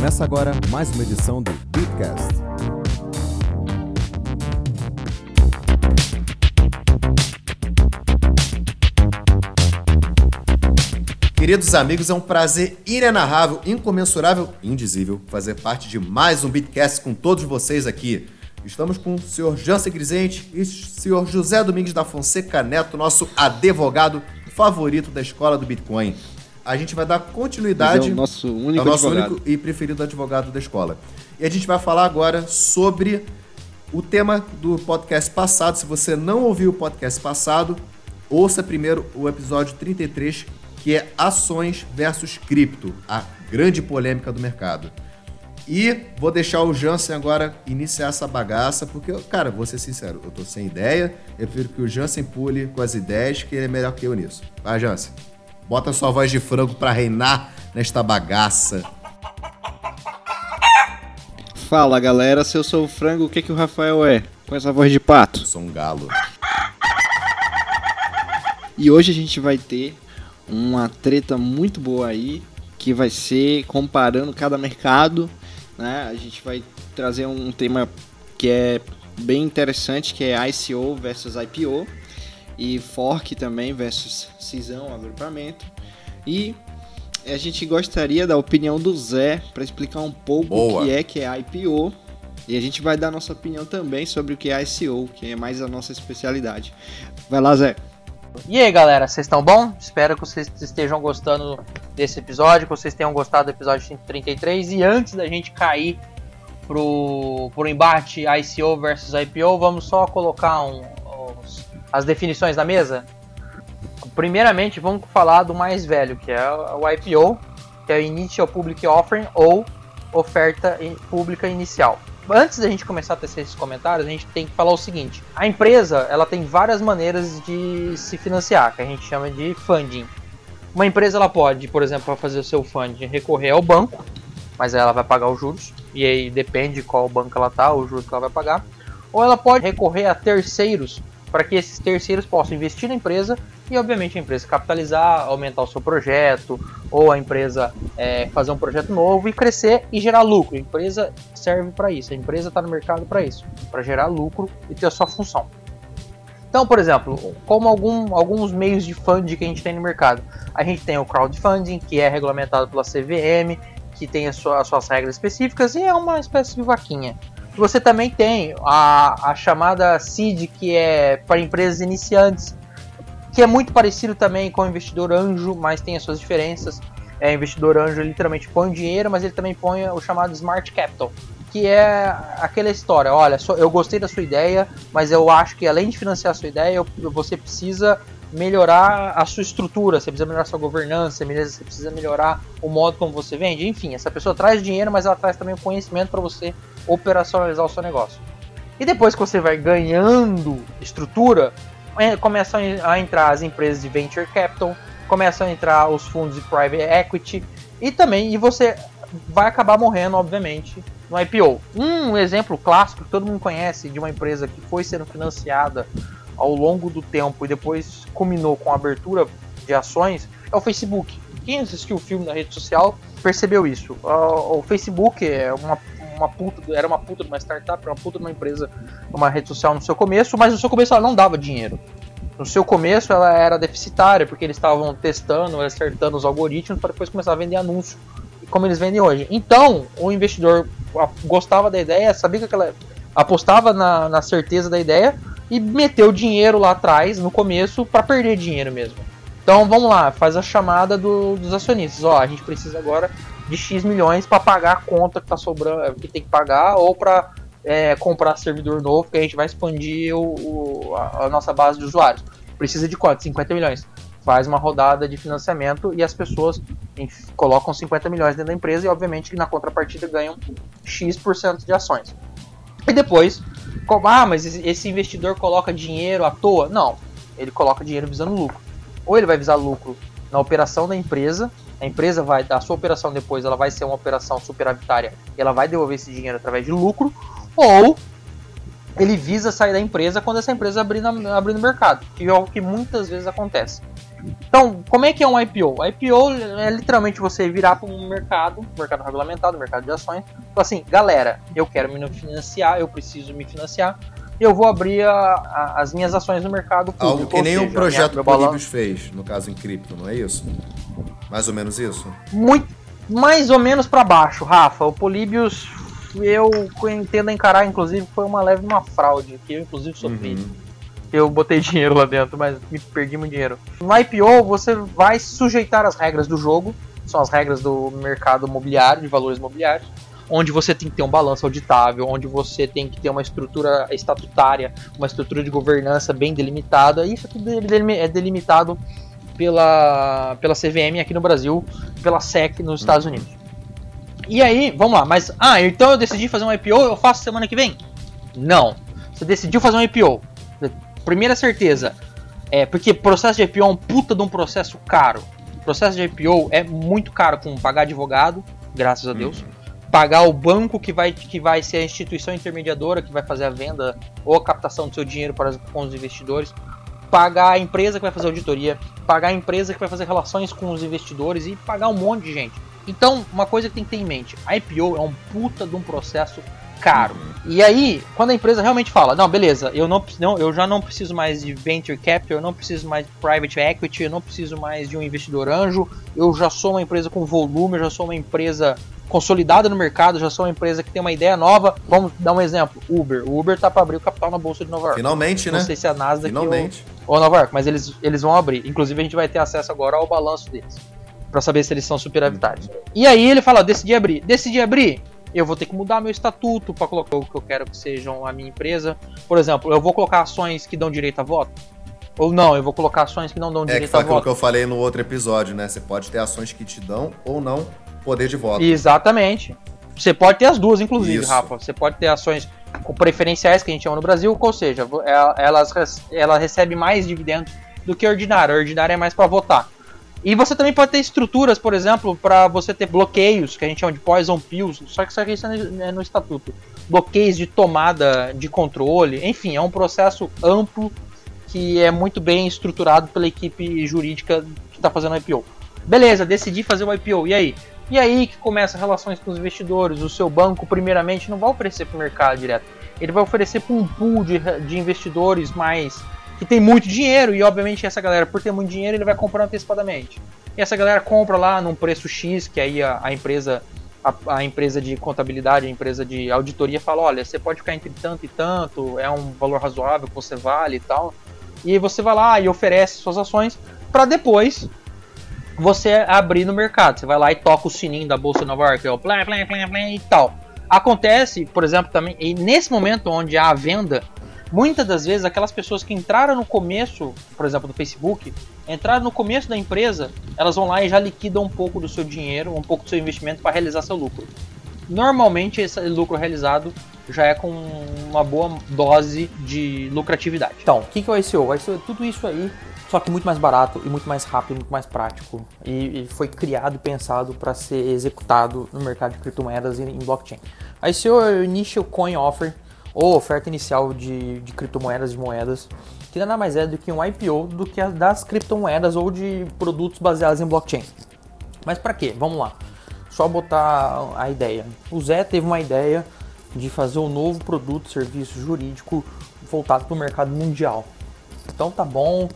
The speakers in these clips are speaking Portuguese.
Começa agora mais uma edição do Beatcast. Queridos amigos, é um prazer inenarrável, incomensurável, indizível fazer parte de mais um Beatcast com todos vocês aqui. Estamos com o senhor Jansen Grisente e o senhor José Domingos da Fonseca Neto, nosso advogado favorito da escola do Bitcoin. A gente vai dar continuidade. é nosso único é o nosso advogado. único e preferido advogado da escola. E a gente vai falar agora sobre o tema do podcast passado. Se você não ouviu o podcast passado, ouça primeiro o episódio 33, que é Ações versus Cripto, a grande polêmica do mercado. E vou deixar o Jansen agora iniciar essa bagaça, porque, cara, vou ser sincero, eu tô sem ideia. Eu prefiro que o Jansen pule com as ideias, que ele é melhor que eu nisso. Vai, Jansen. Bota sua voz de frango pra reinar nesta bagaça. Fala galera, se eu sou o frango, o que, que o Rafael é? Com essa voz de pato. Eu sou um galo. E hoje a gente vai ter uma treta muito boa aí, que vai ser comparando cada mercado, né? A gente vai trazer um tema que é bem interessante, que é ICO versus IPO e fork também versus cisão, agrupamento. E a gente gostaria da opinião do Zé para explicar um pouco Boa. o que é que é IPO. E a gente vai dar nossa opinião também sobre o que é ICO, que é mais a nossa especialidade. Vai lá, Zé. E aí galera, vocês estão bom? Espero que vocês estejam gostando desse episódio, que vocês tenham gostado do episódio 133. E antes da gente cair pro, pro embate ICO versus IPO, vamos só colocar um- as definições na mesa. Primeiramente, vamos falar do mais velho, que é o IPO, que é o Initial Public Offering ou oferta pública inicial. Antes da gente começar a tecer esses comentários, a gente tem que falar o seguinte: a empresa ela tem várias maneiras de se financiar, que a gente chama de funding. Uma empresa ela pode, por exemplo, fazer o seu funding, recorrer ao banco, mas ela vai pagar os juros, e aí depende qual banco ela tá, os juros que ela vai pagar. Ou ela pode recorrer a terceiros, para que esses terceiros possam investir na empresa e, obviamente, a empresa capitalizar, aumentar o seu projeto, ou a empresa é, fazer um projeto novo e crescer e gerar lucro. A empresa serve para isso, a empresa está no mercado para isso, para gerar lucro e ter a sua função. Então, por exemplo, como algum- alguns meios de funding que a gente tem no mercado, a gente tem o crowdfunding, que é regulamentado pela CVM, que tem as suas regras específicas e é uma espécie de vaquinha. Você também tem a, a chamada seed, que é para empresas iniciantes, que é muito parecido também com o investidor anjo, mas tem as suas diferenças. É, investidor anjo literalmente põe dinheiro, mas ele também põe o chamado smart capital, que é aquela história, olha, eu gostei da sua ideia, mas eu acho que além de financiar a sua ideia, você precisa melhorar a sua estrutura, você precisa melhorar a sua governança, você precisa melhorar o modo como você vende, enfim, essa pessoa traz dinheiro, mas ela traz também o conhecimento para você operacionalizar o seu negócio. E depois que você vai ganhando estrutura, é, começam a entrar as empresas de venture capital, começam a entrar os fundos de private equity e também e você vai acabar morrendo, obviamente, no IPO. Um exemplo clássico que todo mundo conhece de uma empresa que foi sendo financiada ao longo do tempo e depois culminou com a abertura de ações é o Facebook. Quem assistiu o filme na rede social percebeu isso. O o Facebook é uma, uma puta, era uma puta de uma startup, era uma puta de uma empresa, uma rede social no seu começo, mas no seu começo ela não dava dinheiro. No seu começo ela era deficitária, porque eles estavam testando, acertando os algoritmos para depois começar a vender anúncio, como eles vendem hoje. Então, o investidor gostava da ideia, sabia que aquela. apostava na, na certeza da ideia e meteu dinheiro lá atrás, no começo, para perder dinheiro mesmo. Então vamos lá, faz a chamada do- dos acionistas. Ó, a gente precisa agora de X milhões para pagar a conta que tá sobrando, que tem que pagar, ou para comprar servidor novo, que a gente vai expandir o- o- a, a nossa base de usuários. Precisa de quanto? 50 milhões. Faz uma rodada de financiamento e as pessoas colocam 50 milhões dentro da empresa e, obviamente, na contrapartida ganham X% de ações. E depois, ah, mas esse- investidor coloca dinheiro à toa? Não, ele coloca dinheiro visando lucro. Ou ele vai visar lucro na operação da empresa, a empresa vai, a sua operação depois, ela vai ser uma operação superavitária e ela vai devolver esse dinheiro através de lucro, ou ele visa sair da empresa quando essa empresa abrir, na, abrir no mercado, que é o que muitas vezes acontece. Então, como é que é um IPO? IPO é literalmente você virar para um mercado, mercado regulamentado, mercado de ações, e assim, galera, eu quero me financiar, eu preciso me financiar, eu vou abrir a, a, as minhas ações no mercado público. Algo que nem o projeto que o fez, no caso em cripto, não é isso? Mais ou menos isso? Muito, mais ou menos para baixo, Rafa. O Políbios, eu entendo encarar, inclusive, foi uma leve uma fraude, que eu inclusive sofri. Uhum. Eu botei dinheiro lá dentro, mas me perdi muito dinheiro. No IPO, você vai sujeitar as regras do jogo, são as regras do mercado imobiliário, de valores imobiliários onde você tem que ter um balanço auditável, onde você tem que ter uma estrutura estatutária, uma estrutura de governança bem delimitada. Isso tudo é delimitado pela, pela CVM aqui no Brasil, pela SEC nos Estados Unidos. E aí, vamos lá, mas ah, então eu decidi fazer um IPO, eu faço semana que vem? Não. Você decidiu fazer um IPO. Primeira certeza, é porque processo de IPO é um puta de um processo caro. Processo de IPO é muito caro com pagar advogado, graças a Deus. Pagar o banco que vai, que vai ser a instituição intermediadora que vai fazer a venda ou a captação do seu dinheiro para, com os investidores, pagar a empresa que vai fazer auditoria, pagar a empresa que vai fazer relações com os investidores e pagar um monte de gente. Então, uma coisa que tem que ter em mente, a IPO é um puta de um processo caro. E aí, quando a empresa realmente fala, não, beleza, eu não, não, eu já não preciso mais de venture capital, eu não preciso mais de private equity, eu não preciso mais de um investidor anjo, eu já sou uma empresa com volume, eu já sou uma empresa consolidada no mercado, já sou uma empresa que tem uma ideia nova. Vamos dar um exemplo: Uber. O Uber tá para abrir o capital na bolsa de Nova York. Finalmente, Não né? Não sei se é a Nasdaq Finalmente. Ou, ou Nova York, mas eles, eles vão abrir. Inclusive a gente vai ter acesso agora ao balanço deles para saber se eles são superavitários. Uhum. E aí ele fala: decidi abrir, decidi abrir. Eu vou ter que mudar meu estatuto para colocar o que eu quero que sejam a minha empresa. Por exemplo, eu vou colocar ações que dão direito a voto. Ou não, eu vou colocar ações que não dão direito é que foi a voto. que eu falei no outro episódio, né? Você pode ter ações que te dão ou não poder de voto. Exatamente. Você pode ter as duas, inclusive, Isso. Rafa. Você pode ter ações com preferenciais, que a gente chama no Brasil, ou seja, elas, ela recebe mais dividendos do que ordinária. A ordinária é mais para votar. E você também pode ter estruturas, por exemplo, para você ter bloqueios, que a gente chama de poison pills, só que isso aqui é no estatuto. Bloqueios de tomada de controle, enfim, é um processo amplo que é muito bem estruturado pela equipe jurídica que está fazendo o IPO. Beleza, decidi fazer o IPO, e aí? E aí que começa relações com os investidores. O seu banco, primeiramente, não vai oferecer para o mercado direto. Ele vai oferecer para um pool de, de investidores mais que tem muito dinheiro e obviamente essa galera por ter muito dinheiro ele vai comprar antecipadamente e essa galera compra lá num preço X que aí a, a empresa a, a, empresa de contabilidade a empresa de auditoria fala olha você pode ficar entre tanto e tanto é um valor razoável que você vale e tal e você vai lá e oferece suas ações para depois você abrir no mercado. Você vai lá e toca o sininho da Bolsa Nova York, é o plá, plá, plá, plá, e tal. Acontece, por exemplo, também, e nesse momento onde há a venda, muitas das vezes aquelas pessoas que entraram no começo, por exemplo, do Facebook, entraram no começo da empresa, elas vão lá e já liquidam um pouco do seu dinheiro, um pouco do seu investimento para realizar seu lucro. Normalmente esse lucro realizado já é com uma boa dose de lucratividade. Então, o que, que é o ICO? O ICO é tudo isso aí só que muito mais barato e muito mais rápido, muito mais prático. E, e foi criado e pensado para ser executado no mercado de criptomoedas e em blockchain. A ICO é o Initial Coin Offer, ou oferta inicial de, de criptomoedas e moedas, que nada mais é do que um IPO do que as das criptomoedas ou de produtos baseados em blockchain. Mas para quê? Vamos lá. Só botar a ideia. O Zé teve uma ideia de fazer um novo produto, serviço jurídico voltado para o mercado mundial. Então tá bom,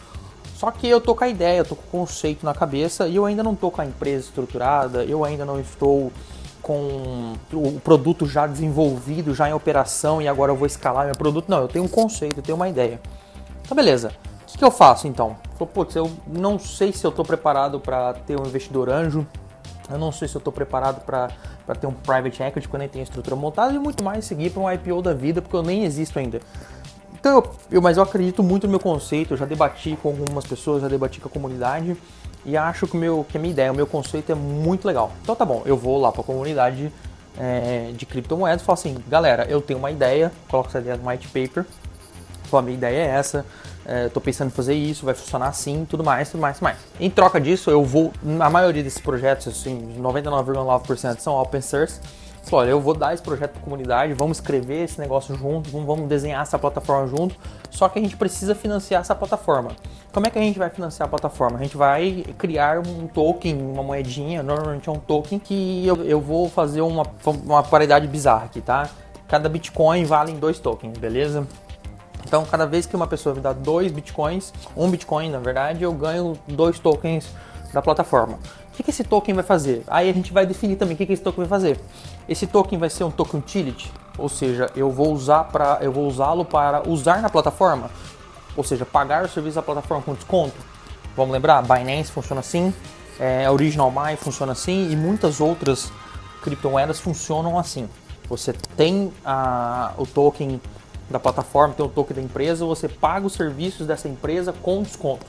só que eu tô com a ideia, eu tô com o conceito na cabeça e eu ainda não tô com a empresa estruturada, eu ainda não estou com o produto já desenvolvido, já em operação e agora eu vou escalar meu produto. Não, eu tenho um conceito, eu tenho uma ideia. Tá beleza. O que, que eu faço então? Falei, putz, eu não sei se eu estou preparado para ter um investidor anjo, eu não sei se eu estou preparado para ter um private equity quando eu tenho estrutura montada e muito mais seguir para um IPO da vida, porque eu nem existo ainda. Então, eu, eu, mas eu acredito muito no meu conceito, eu já debati com algumas pessoas, já debati com a comunidade e acho que, meu, que a minha ideia, o meu conceito é muito legal. Então tá bom, eu vou lá para a comunidade é, de criptomoedas e falo assim, galera, eu tenho uma ideia, coloco essa ideia no white paper, falo, a minha ideia é essa, é, tô pensando em fazer isso, vai funcionar assim, tudo mais, tudo mais, tudo mais. Em troca disso, eu vou, a maioria desses projetos, assim, 99,9% são open source, Falou, olha, eu vou dar esse projeto para a comunidade, vamos escrever esse negócio junto, vamos desenhar essa plataforma junto. Só que a gente precisa financiar essa plataforma. Como é que a gente vai financiar a plataforma? A gente vai criar um token, uma moedinha, normalmente é um token, que eu, eu vou fazer uma, uma paridade bizarra aqui, tá? Cada Bitcoin vale em dois tokens, beleza? Então, cada vez que uma pessoa me dá dois bitcoins, um bitcoin na verdade, eu ganho dois tokens da plataforma. O que, esse token vai fazer? Aí a gente vai definir também o que esse token vai fazer. Esse token vai ser um token utility, ou seja, eu vou usar para eu vou usá-lo para usar na plataforma, ou seja, pagar o serviço da plataforma com desconto. Vamos lembrar, Binance funciona assim, é, Original My funciona assim e muitas outras criptomoedas funcionam assim. Você tem a, o token da plataforma, tem o token da empresa, você paga os serviços dessa empresa com desconto.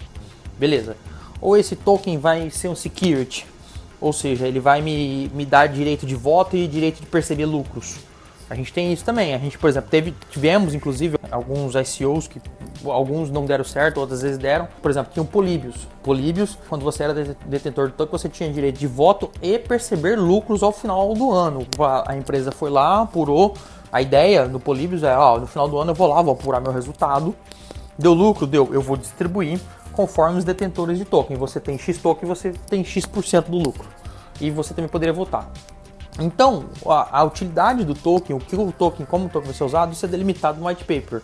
Beleza. Ou esse token vai ser um security, ou seja, ele vai me, me dar direito de voto e direito de perceber lucros. A gente tem isso também. A gente, por exemplo, teve, tivemos inclusive alguns ICOs que alguns não deram certo, outras vezes deram. Por exemplo, tinha o Políbios. Políbios, quando você era detentor do token, você tinha direito de voto e perceber lucros ao final do ano. A empresa foi lá, apurou. A ideia do Políbios é, ó, no final do ano eu vou lá, vou apurar meu resultado. Deu lucro, deu, eu vou distribuir conforme os detentores de token. Você tem X token, você tem X% do lucro. E você também poderia votar. Então, a, a, utilidade do token, o que o token, como o token vai ser usado, isso é delimitado no white paper.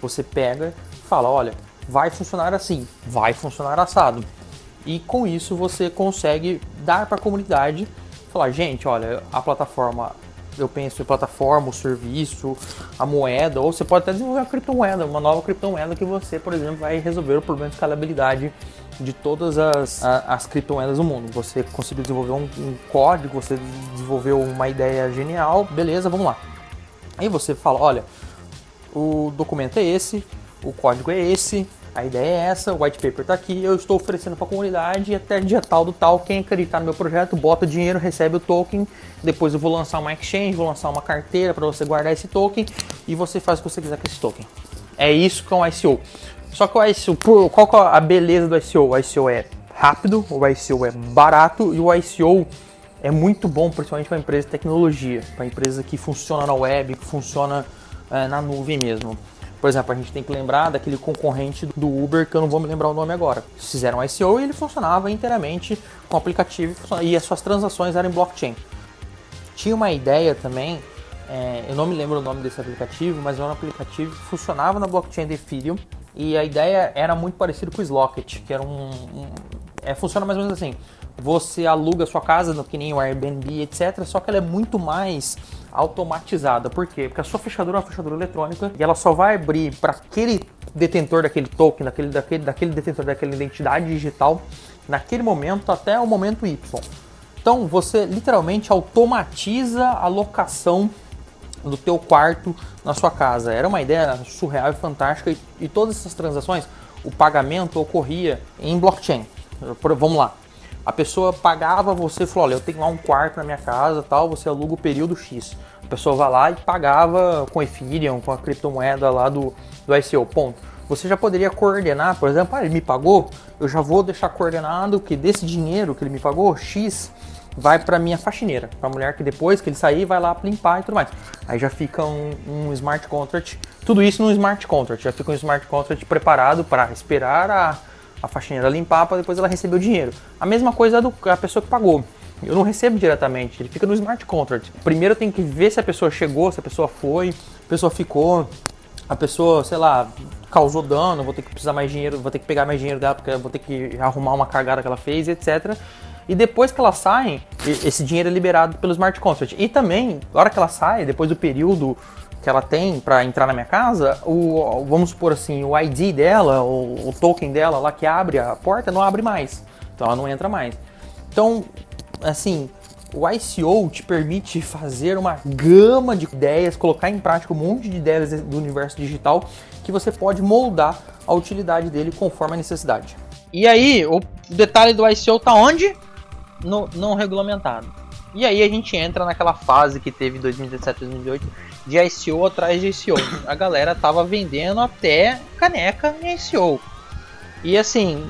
Você pega fala, olha, vai funcionar assim, vai funcionar assado. E com isso você consegue dar para a comunidade, falar, gente, olha, a plataforma eu penso em plataforma, o serviço, a moeda, ou você pode até desenvolver uma criptomoeda, uma nova criptomoeda que você, por exemplo, vai resolver o problema de escalabilidade de todas as, as criptomoedas do mundo. Você conseguiu desenvolver um, um código, você desenvolveu uma ideia genial, beleza, vamos lá. Aí você fala, olha, o documento é esse, o código é esse, a ideia é essa, o white paper está aqui, eu estou oferecendo para a comunidade e até dia tal do tal, quem acreditar no meu projeto, bota dinheiro, recebe o token, depois eu vou lançar uma exchange, vou lançar uma carteira para você guardar esse token e você faz o que você quiser com esse token. É isso que é um ICO. Só que o ICO, qual que é a beleza do ICO? O ICO é rápido, o ICO é barato e o ICO é muito bom, principalmente para empresa de tecnologia, para empresa que funciona na web, que funciona é, na nuvem mesmo. Por exemplo, a gente tem que lembrar daquele concorrente do Uber, que eu não vou me lembrar o nome agora. Fizeram um ICO e ele funcionava inteiramente com o aplicativo e as suas transações eram em blockchain. Tinha uma ideia também, é, eu não me lembro o nome desse aplicativo, mas era um aplicativo que funcionava na blockchain de Ethereum e a ideia era muito parecida com o Slocket, que era um, um é, funciona mais ou menos assim. Você aluga sua casa, que nem o Airbnb, etc. Só que ela é muito mais automatizada. Por quê? Porque a sua fechadura é uma fechadura eletrônica e ela só vai abrir para aquele detentor daquele token, daquele, daquele, daquele detentor daquela identidade digital, naquele momento até o momento Y. Então você literalmente automatiza a locação do teu quarto na sua casa. Era uma ideia surreal e fantástica e, e todas essas transações, o pagamento ocorria em blockchain. Vamos lá. A pessoa pagava, você falou, olha, eu tenho lá um quarto na minha casa, tal, você aluga o período X. A pessoa vai lá e pagava com Ethereum, com a criptomoeda lá do, do ICO, ponto. Você já poderia coordenar, por exemplo, ah, ele me pagou, eu já vou deixar coordenado que desse dinheiro que ele me pagou, X, vai para minha faxineira, para a mulher que depois que ele sair vai lá limpar e tudo mais. Aí já fica um, um, smart contract, tudo isso num smart contract, já fica um smart contract preparado para esperar a a faxineira limpar para depois ela receber o dinheiro. A mesma coisa do a pessoa que pagou. Eu não recebo diretamente, ele fica no smart contract. Primeiro tenho que ver se a pessoa chegou, se a pessoa foi, a pessoa ficou, a pessoa, sei lá, causou dano, vou ter que precisar mais dinheiro, vou ter que pegar mais dinheiro dela porque vou ter que arrumar uma cagada que ela fez, etc. E depois que elas saem, esse dinheiro é liberado pelo smart contract. E também, na hora que ela sai, depois do período que ela tem para entrar na minha casa, o, vamos supor assim, o ID dela, o, o, token dela lá que abre a porta, não abre mais. Então ela não entra mais. Então, assim, o ICO te permite fazer uma gama de ideias, colocar em prática um monte de ideias do universo digital que você pode moldar a utilidade dele conforme a necessidade. E aí, o detalhe do ICO tá onde? No não regulamentado. E aí a gente entra naquela fase que teve em 2017, 2018 de ICO atrás de ICO. A galera tava vendendo até caneca em ICO. E assim,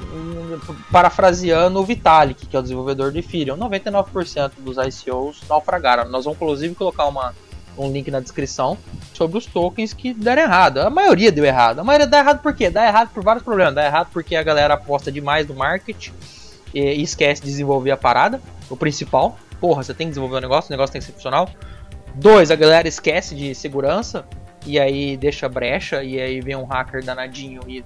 parafraseando o Vitalik, que é o desenvolvedor de Ethereum, 99% dos ICOs naufragaram. Nós vamos inclusive colocar uma, um link na descrição sobre os tokens que deram errado. A maioria deu errado. A maioria dá errado por quê? Dá errado por vários problemas. Dá errado porque a galera aposta demais no marketing e esquece de desenvolver a parada, o principal. Porra, você tem que desenvolver o negócio, o negócio tem que ser funcional. Dois, a galera esquece de segurança e aí deixa brecha e aí vem um hacker danadinho e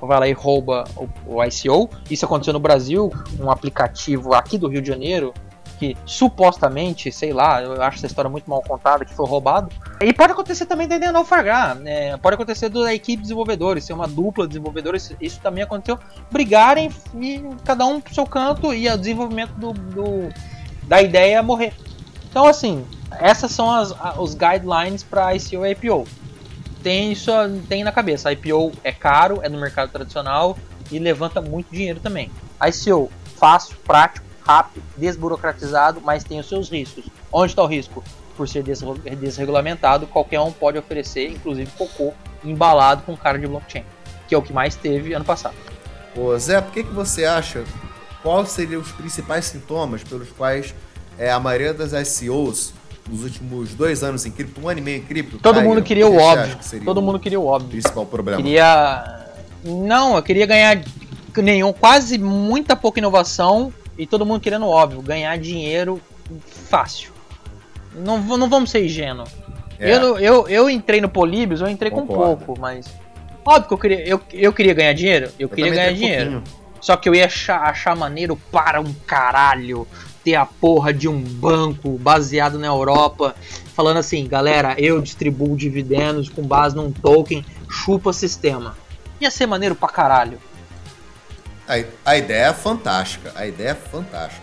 vai lá e rouba o, o ICO. Isso aconteceu no Brasil, um aplicativo aqui do Rio de Janeiro que supostamente, sei lá, eu acho essa história muito mal contada, que foi roubado. E pode acontecer também da ideia naufragar, né? pode acontecer da equipe de desenvolvedores, ser uma dupla de desenvolvedores, isso também aconteceu, brigarem e cada um pro seu canto e o desenvolvimento do, do da ideia morrer. Então, assim, essas são as, os guidelines para ICO e IPO. Tem isso tem na cabeça. IPO é caro, é no mercado tradicional e levanta muito dinheiro também. ICO fácil, prático, rápido, desburocratizado, mas tem os seus riscos. Onde está o risco? Por ser desregulamentado, qualquer um pode oferecer, inclusive cocô, embalado com cara de blockchain, que é o que mais teve ano passado. Ô Zé, por que, que você acha? Quais seriam os principais sintomas pelos quais é, a maioria das ICOs nos últimos dois anos em cripto, um ano e meio em cripto. Todo mundo queria o óbvio. Que Todo mundo queria o óbvio. Principal problema. Queria. Não, eu queria ganhar nenhum, quase muita pouca inovação e todo mundo querendo óbvio, ganhar dinheiro fácil. Não, não vamos ser ingênuos. É. Eu, eu, eu entrei no Políbios, eu entrei Concordo. com pouco, mas. Óbvio que eu queria, eu, eu queria ganhar dinheiro. Eu, eu queria ganhar dinheiro. Só que eu ia achar, achar maneiro para um caralho ter a porra de um banco baseado na Europa falando assim, galera, eu distribuo dividendos com base num token, chupa sistema. Ia ser maneiro pra caralho. A, a ideia é fantástica. A ideia é fantástica.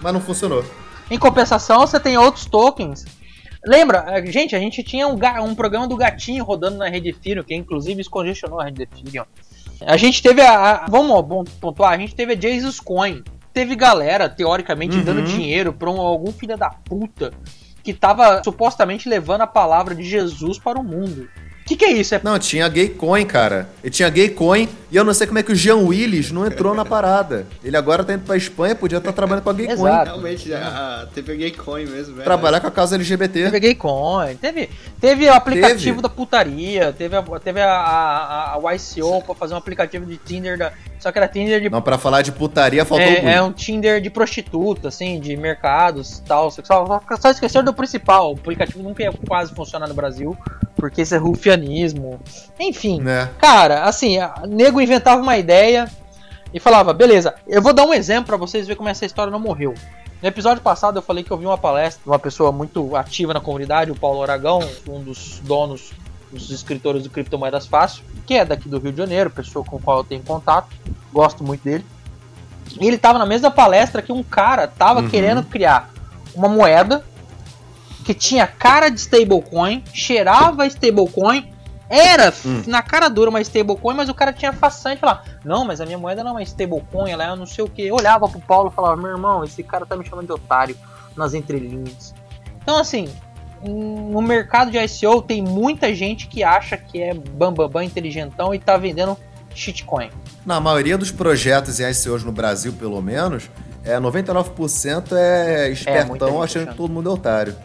Mas não funcionou. Em compensação, você tem outros tokens. Lembra, eh, gente, a gente tinha um, um programa do gatinho rodando na rede Ethereum, que inclusive descongestionou a rede Ethereum. A gente teve a, a. Vamos pontuar, a gente teve a Jesus Coin. Teve galera, teoricamente, uhum. dando dinheiro pra um, algum filho da puta que tava supostamente levando a palavra de Jesus para o mundo. O que, que, é isso? É... Não, tinha Gay Coin, cara. E tinha Gay Coin e eu não sei como é que o Jean Willis não entrou na parada. Ele agora tá indo pra Espanha, podia estar tá trabalhando com a Gay Exato. Coin. Realmente, a, teve a Gay Coin mesmo, velho. Trabalhar com a causa LGBT. Teve a Gay Coin, teve, teve o aplicativo teve. da putaria, teve a, teve a, a, a YCO pra fazer um aplicativo de Tinder da, só que era Tinder de. Não, pra falar de putaria faltou é, é um Tinder de prostituta, assim, de mercados e tal. Só, só esquecer do principal. O aplicativo nunca ia quase funcionar no Brasil, porque isso é rufianismo. Enfim. É. Cara, assim, a, nego inventava uma ideia e falava, beleza, eu vou dar um exemplo para vocês verem como essa história não morreu. No episódio passado eu falei que eu vi uma palestra de uma pessoa muito ativa na comunidade, o Paulo Aragão, um dos donos, dos escritores do Criptomoedas Fácil que é daqui do Rio de Janeiro, pessoa com qual eu tenho contato, gosto muito dele. E ele tava na mesma palestra que um cara tava uhum. querendo criar uma moeda que tinha cara de stablecoin, cheirava stablecoin, era hum. na cara dura uma stablecoin, mas o cara tinha façante lá. Não, mas a minha moeda não é uma stablecoin, ela é não sei o que. Eu olhava pro Paulo e falava, meu irmão, esse cara tá me chamando de otário nas entrelinhas. Então, assim, no mercado de ICO tem muita gente que acha que é bambambam, bam, bam, inteligentão e tá vendendo shitcoin. Na maioria dos projetos em ICOs no Brasil, pelo menos, é 99% é espertão é, achando que todo mundo é otário.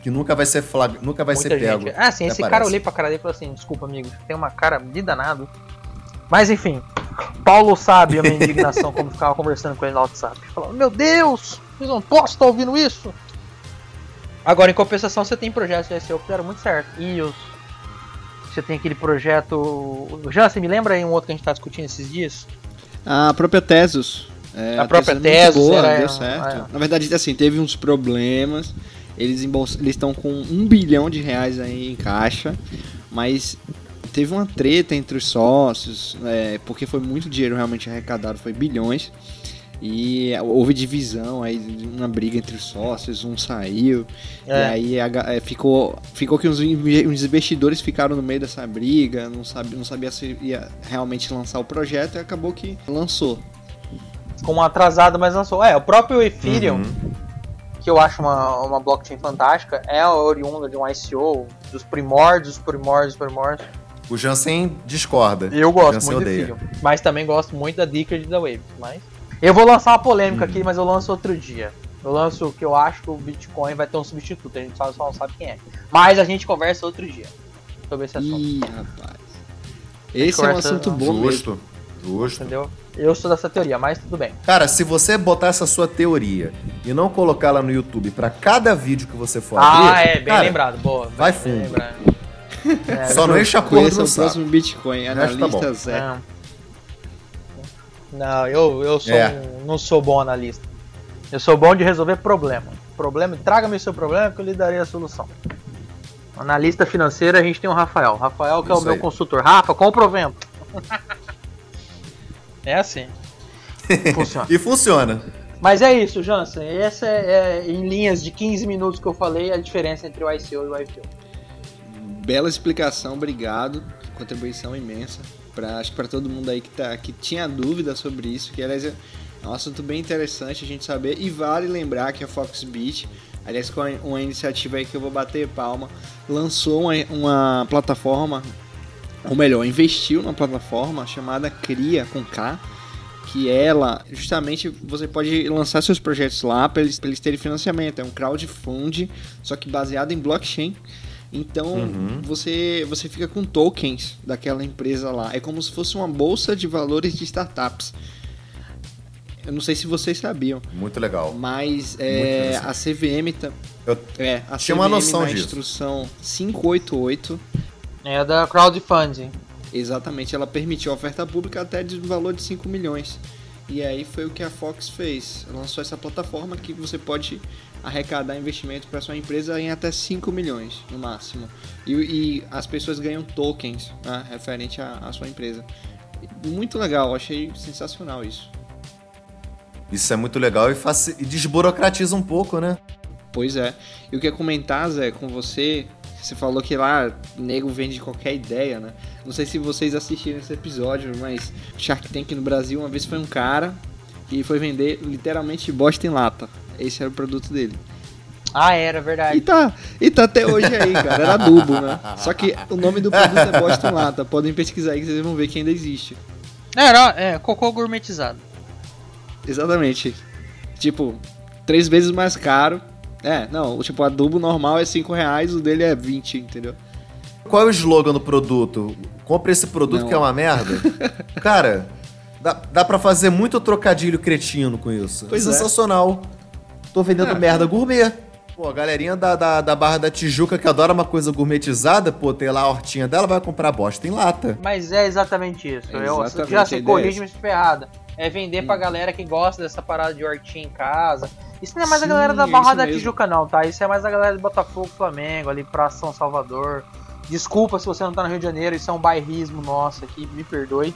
E que nunca vai ser flag... nunca vai muita ser pego. Gente. Ah, sim, esse parece. cara eu olhei pra cara dele e falei assim, desculpa, amigo, tem uma cara de danado. Mas enfim, Paulo sabe a minha indignação como ficava conversando com ele no WhatsApp. Meu Deus, eu não posso estar ouvindo isso. Agora, em compensação, você tem projetos de SEO que deram muito certo. EOS. Você tem aquele projeto. Já, você me lembra aí um outro que a gente está discutindo esses dias? A própria Tesos. É, a, a própria Tesos. Boa, era, deu certo. É. Na verdade, assim, teve uns problemas. Eles estão com um bilhão de reais aí em caixa. Mas teve uma treta entre os sócios, é, porque foi muito dinheiro realmente arrecadado, foi bilhões. E houve divisão, aí uma briga entre os sócios, um saiu. É. E aí a, é, ficou, ficou que os, investidores ficaram no meio dessa briga, não sabia, não sabia se ia realmente lançar o projeto e acabou que lançou. Com uma atrasada, mas lançou. É, o próprio Ethereum, uhum. Que eu acho uma, uma blockchain fantástica, é oriunda de um ICO, dos primórdios, primórdios, primórdios. O Jansen discorda. Eu gosto muito odeia. do Ethereum, mas também gosto muito da Decred da Wave, mas... Eu vou lançar uma polêmica aqui, mas eu lanço outro dia. Eu lanço o que eu acho que o Bitcoin vai ter um substituto, a gente só não sabe quem é. Mas a gente conversa outro dia sobre esse assunto. Ih, rapaz. Esse é um assunto bom mesmo. Justo. Entendeu? Eu sou dessa teoria, mas tudo bem. Cara, se você botar essa sua teoria e não colocar ela no YouTube pra cada vídeo que você for Ah, abrir, é, bem cara, lembrado. Boa. vai fundo. É, Só não enche a porra do o saco. próximo Bitcoin, tá bom. analista Zé. Não, Não, eu, eu sou É. um- não sou bom analista. Eu sou bom de resolver problema. Problema, traga-me seu problema que eu lhe darei a solução. Analista financeiro, a gente tem o Rafael. Rafael que é o Isso meu aí. consultor. Rafa, compra o vento. é assim. Funciona. E funciona. Mas é isso, Jansen. Essa é, é, em linhas de 15 minutos que eu falei, a diferença entre o ICO e o IPO. Bela explicação, obrigado. Contribuição imensa. Pra, acho que para todo mundo aí que, tá, que tinha dúvida sobre isso, que aliás é um assunto bem interessante a gente saber. E vale lembrar que a Foxbit, aliás, com a- uma iniciativa aí que eu vou bater palma, lançou uma, uma plataforma, ou melhor, investiu numa plataforma chamada Cria com K, que ela, justamente, você pode lançar seus projetos lá para eles, pra eles terem financiamento. É um crowdfunding, só que baseado em blockchain. Então Uhum. você, você fica com tokens daquela empresa lá. É como se fosse uma bolsa de valores de startups. Eu não sei se vocês sabiam, Muito legal. mas Muito é, a interessante. CVM Eu é, a tinha uma CVM noção na disso. instrução 588 É da crowdfunding. Exatamente, ela permitiu a oferta pública até de um valor de 5 milhões. E aí foi o que a Fox fez. Ela lançou essa plataforma que você pode arrecadar investimento para sua empresa em até 5 milhões no máximo. E, e as pessoas ganham tokens né, referente à, à sua empresa. Muito legal, achei sensacional isso. Isso é muito legal e, faci- e desburocratiza um pouco, né? Pois é. E o que eu ia comentar, Zé, com você, você falou que lá nego vende qualquer ideia, né? Não sei se vocês assistiram esse episódio, mas Shark Tank no Brasil uma vez foi um cara que foi vender literalmente bosta em lata. Esse era o produto dele. Ah, era E verdade. tá, e tá até hoje aí, cara. Era adubo, né? Só que o nome do produto é bosta em lata. Podem pesquisar aí que vocês vão ver que ainda existe. Era, é, cocô gourmetizado. Exatamente. Tipo, três vezes mais caro. É, não, o tipo, adubo normal é 5 reais, o dele é 20, entendeu? Qual é o slogan do produto? Compre esse produto Não. que é uma merda. Cara, dá, dá pra fazer muito trocadilho cretino com isso. Pois é. Sensacional. Tô vendendo É. merda gourmet. Pô, a galerinha da, da, da Barra da Tijuca que adora uma coisa gourmetizada, pô, tem lá a hortinha dela, vai comprar bosta em lata. Mas é exatamente isso. É eu exatamente já a sei, ideia é corrige-me se estiver errada. É vender pra galera que gosta dessa parada de hortinha em casa. Isso não é mais a Sim, galera da é Barra isso da mesmo. Tijuca, não, tá? Isso é mais a galera de Botafogo, Flamengo, ali pra São Salvador. Desculpa se você não tá no Rio de Janeiro, isso é um bairrismo nosso aqui, me perdoe.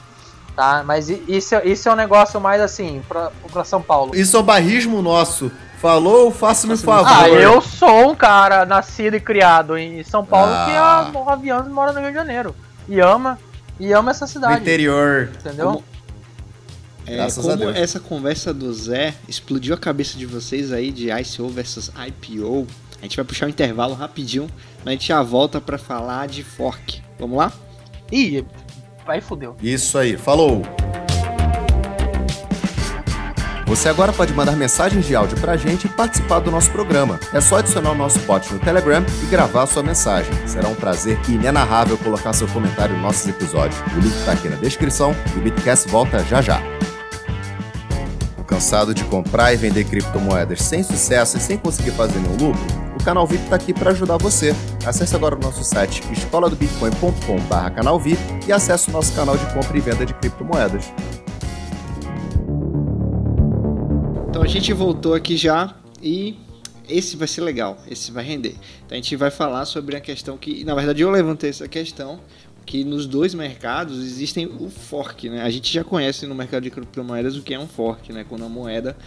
Tá? Mas isso, é- isso é um negócio mais assim, pra, pra São Paulo. Isso é o barrismo nosso. Falou, faça-me um Faça-me um favor. Ah, eu sou um cara nascido e criado em São Paulo Ah. que há nove anos mora no Rio de Janeiro. E ama, e ama essa No cidade. interior. Entendeu? Como- É, Graças a como Deus. essa conversa do Zé explodiu a cabeça de vocês aí de ICO versus IPO, a gente vai puxar um intervalo rapidinho, mas a gente já volta pra falar de fork. Vamos lá? Ih, aí fudeu. Isso aí, falou! Você agora pode mandar mensagens de áudio pra gente e participar do nosso programa. É só adicionar o nosso bot no Telegram e gravar a sua mensagem. Será um prazer inenarrável colocar seu comentário nos nossos episódios. O link tá aqui na descrição e o Bitcast volta já já. Cansado de comprar e vender criptomoedas sem sucesso e sem conseguir fazer nenhum lucro? O canal VIP está aqui para ajudar você. Acesse agora o nosso site escoladobitcoin.com.br canal e acesse o nosso canal de compra e venda de criptomoedas. Então a gente voltou aqui já e esse vai ser legal, esse vai render. Então a gente vai falar sobre a questão que, na verdade eu levantei essa questão, que nos dois mercados existem o fork, né? A gente já conhece no mercado de criptomoedas o que é um fork, né? Quando a moeda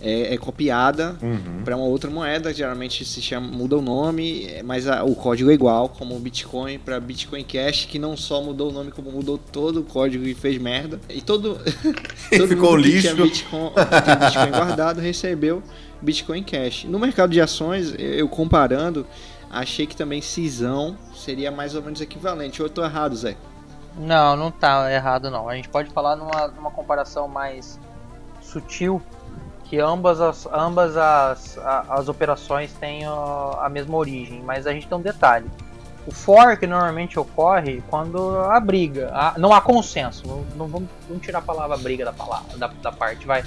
é, é copiada para uma outra moeda, geralmente se chama, muda o nome, é, mas a- o código é igual, como o Bitcoin para Bitcoin Cash, que não só mudou o nome, como mudou todo o código e fez merda. E todo, todo Ficou mundo que lixo. tinha Bitcoin, tinha Bitcoin guardado recebeu Bitcoin Cash. No mercado de ações, eu comparando, achei que também cisão seria mais ou menos equivalente. Ou eu tô errado, Zé? Não, não tá errado não. A gente pode falar numa, numa comparação mais sutil, que ambas as, ambas as, as operações têm a mesma origem, mas a gente tem um detalhe. O fork normalmente ocorre quando há briga, não há consenso. Não, não vamos, vamos, tirar a palavra briga da, palavra, da, da parte, vai.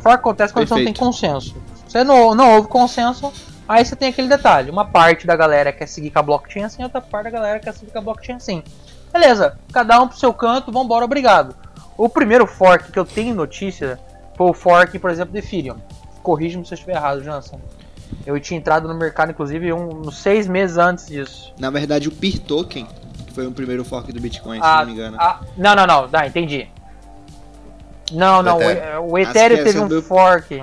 Fork acontece quando Perfeito. você não tem consenso. Você não, não houve consenso, aí você tem aquele detalhe. Uma parte da galera quer seguir com a blockchain assim, outra parte da galera quer seguir com a blockchain assim. Beleza, cada um pro seu canto, vambora, obrigado. O primeiro fork que eu tenho notícia foi o fork, por exemplo, do Ethereum. Corrija-me se eu estiver errado, Jansen. Eu tinha entrado no mercado, inclusive, um, uns seis meses antes disso. Na verdade, o Peer Token foi o primeiro fork do Bitcoin, ah, se não me engano. Ah, não, não, não, tá, entendi. Não, não, o, o Ethereum teve um do... fork.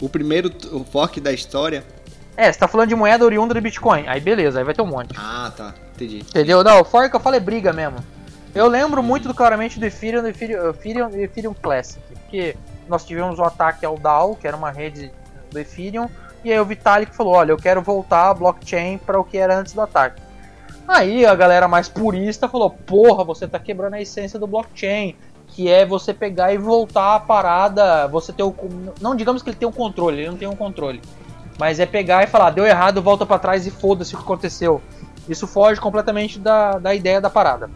O primeiro o fork da história. É, você tá falando de moeda oriunda do Bitcoin. Aí beleza, aí vai ter um monte. Ah, tá. Entendi. Entendeu? Não, o fork que eu falo é briga mesmo. Eu lembro muito do, claramente do Ethereum, do Ethereum, Ethereum, Ethereum Classic. Porque nós tivemos o ataque ao DAO, que era uma rede do Ethereum, e aí o Vitalik falou: Olha, eu quero voltar a blockchain para o que era antes do ataque. Aí a galera mais purista falou: Porra, você tá quebrando a essência do blockchain, que é você pegar e voltar a parada. Você ter o. Não digamos que ele tem um controle, ele não tem um controle. Mas é pegar e falar: Deu errado, volta para trás e foda-se o que aconteceu. Isso foge completamente da, da ideia da parada.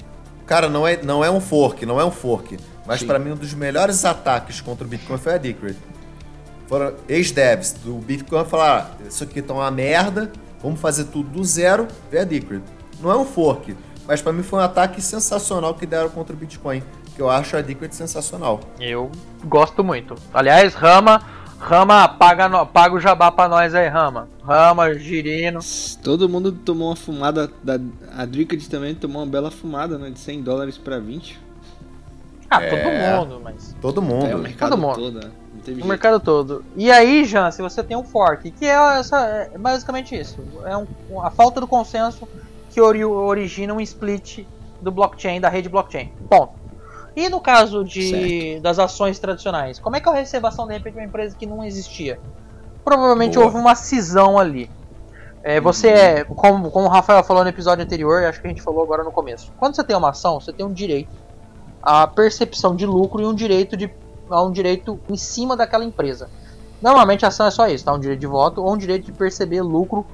Cara, não é, não é um fork, não é um fork. Mas para mim, um dos melhores ataques contra o Bitcoin foi a Decred foram ex-devs do Bitcoin falaram: ah, isso aqui tá uma merda, vamos fazer tudo do zero, vê a Decred. Não é um fork, mas para mim foi um ataque sensacional que deram contra o Bitcoin, que eu acho a Decred sensacional. Eu gosto muito. Aliás, Rama, Rama, paga, paga o jabá pra nós aí, Rama. Rama, Girino. Todo mundo tomou uma fumada, da, a Decred também tomou uma bela fumada, né, de 100 dólares para 20. Ah, é, todo mundo, mas... Todo mundo. É, o mercado todo mundo. todo, né? O mercado todo. E aí, Jean, se você tem um fork, que é, essa, é basicamente isso. É um, a falta do consenso que ori origina um split do blockchain, da rede blockchain. Ponto. E no caso de, das ações tradicionais, como é que eu recebo ação de repente de uma empresa que não existia? Provavelmente Boa. houve uma cisão ali. É, você é, como, como o Rafael falou no episódio anterior, acho que a gente falou agora no começo. Quando você tem uma ação, você tem um direito à percepção de lucro e um direito de a um direito em cima daquela empresa. Normalmente a ação é só isso, tá? Um direito de voto ou um direito de perceber lucro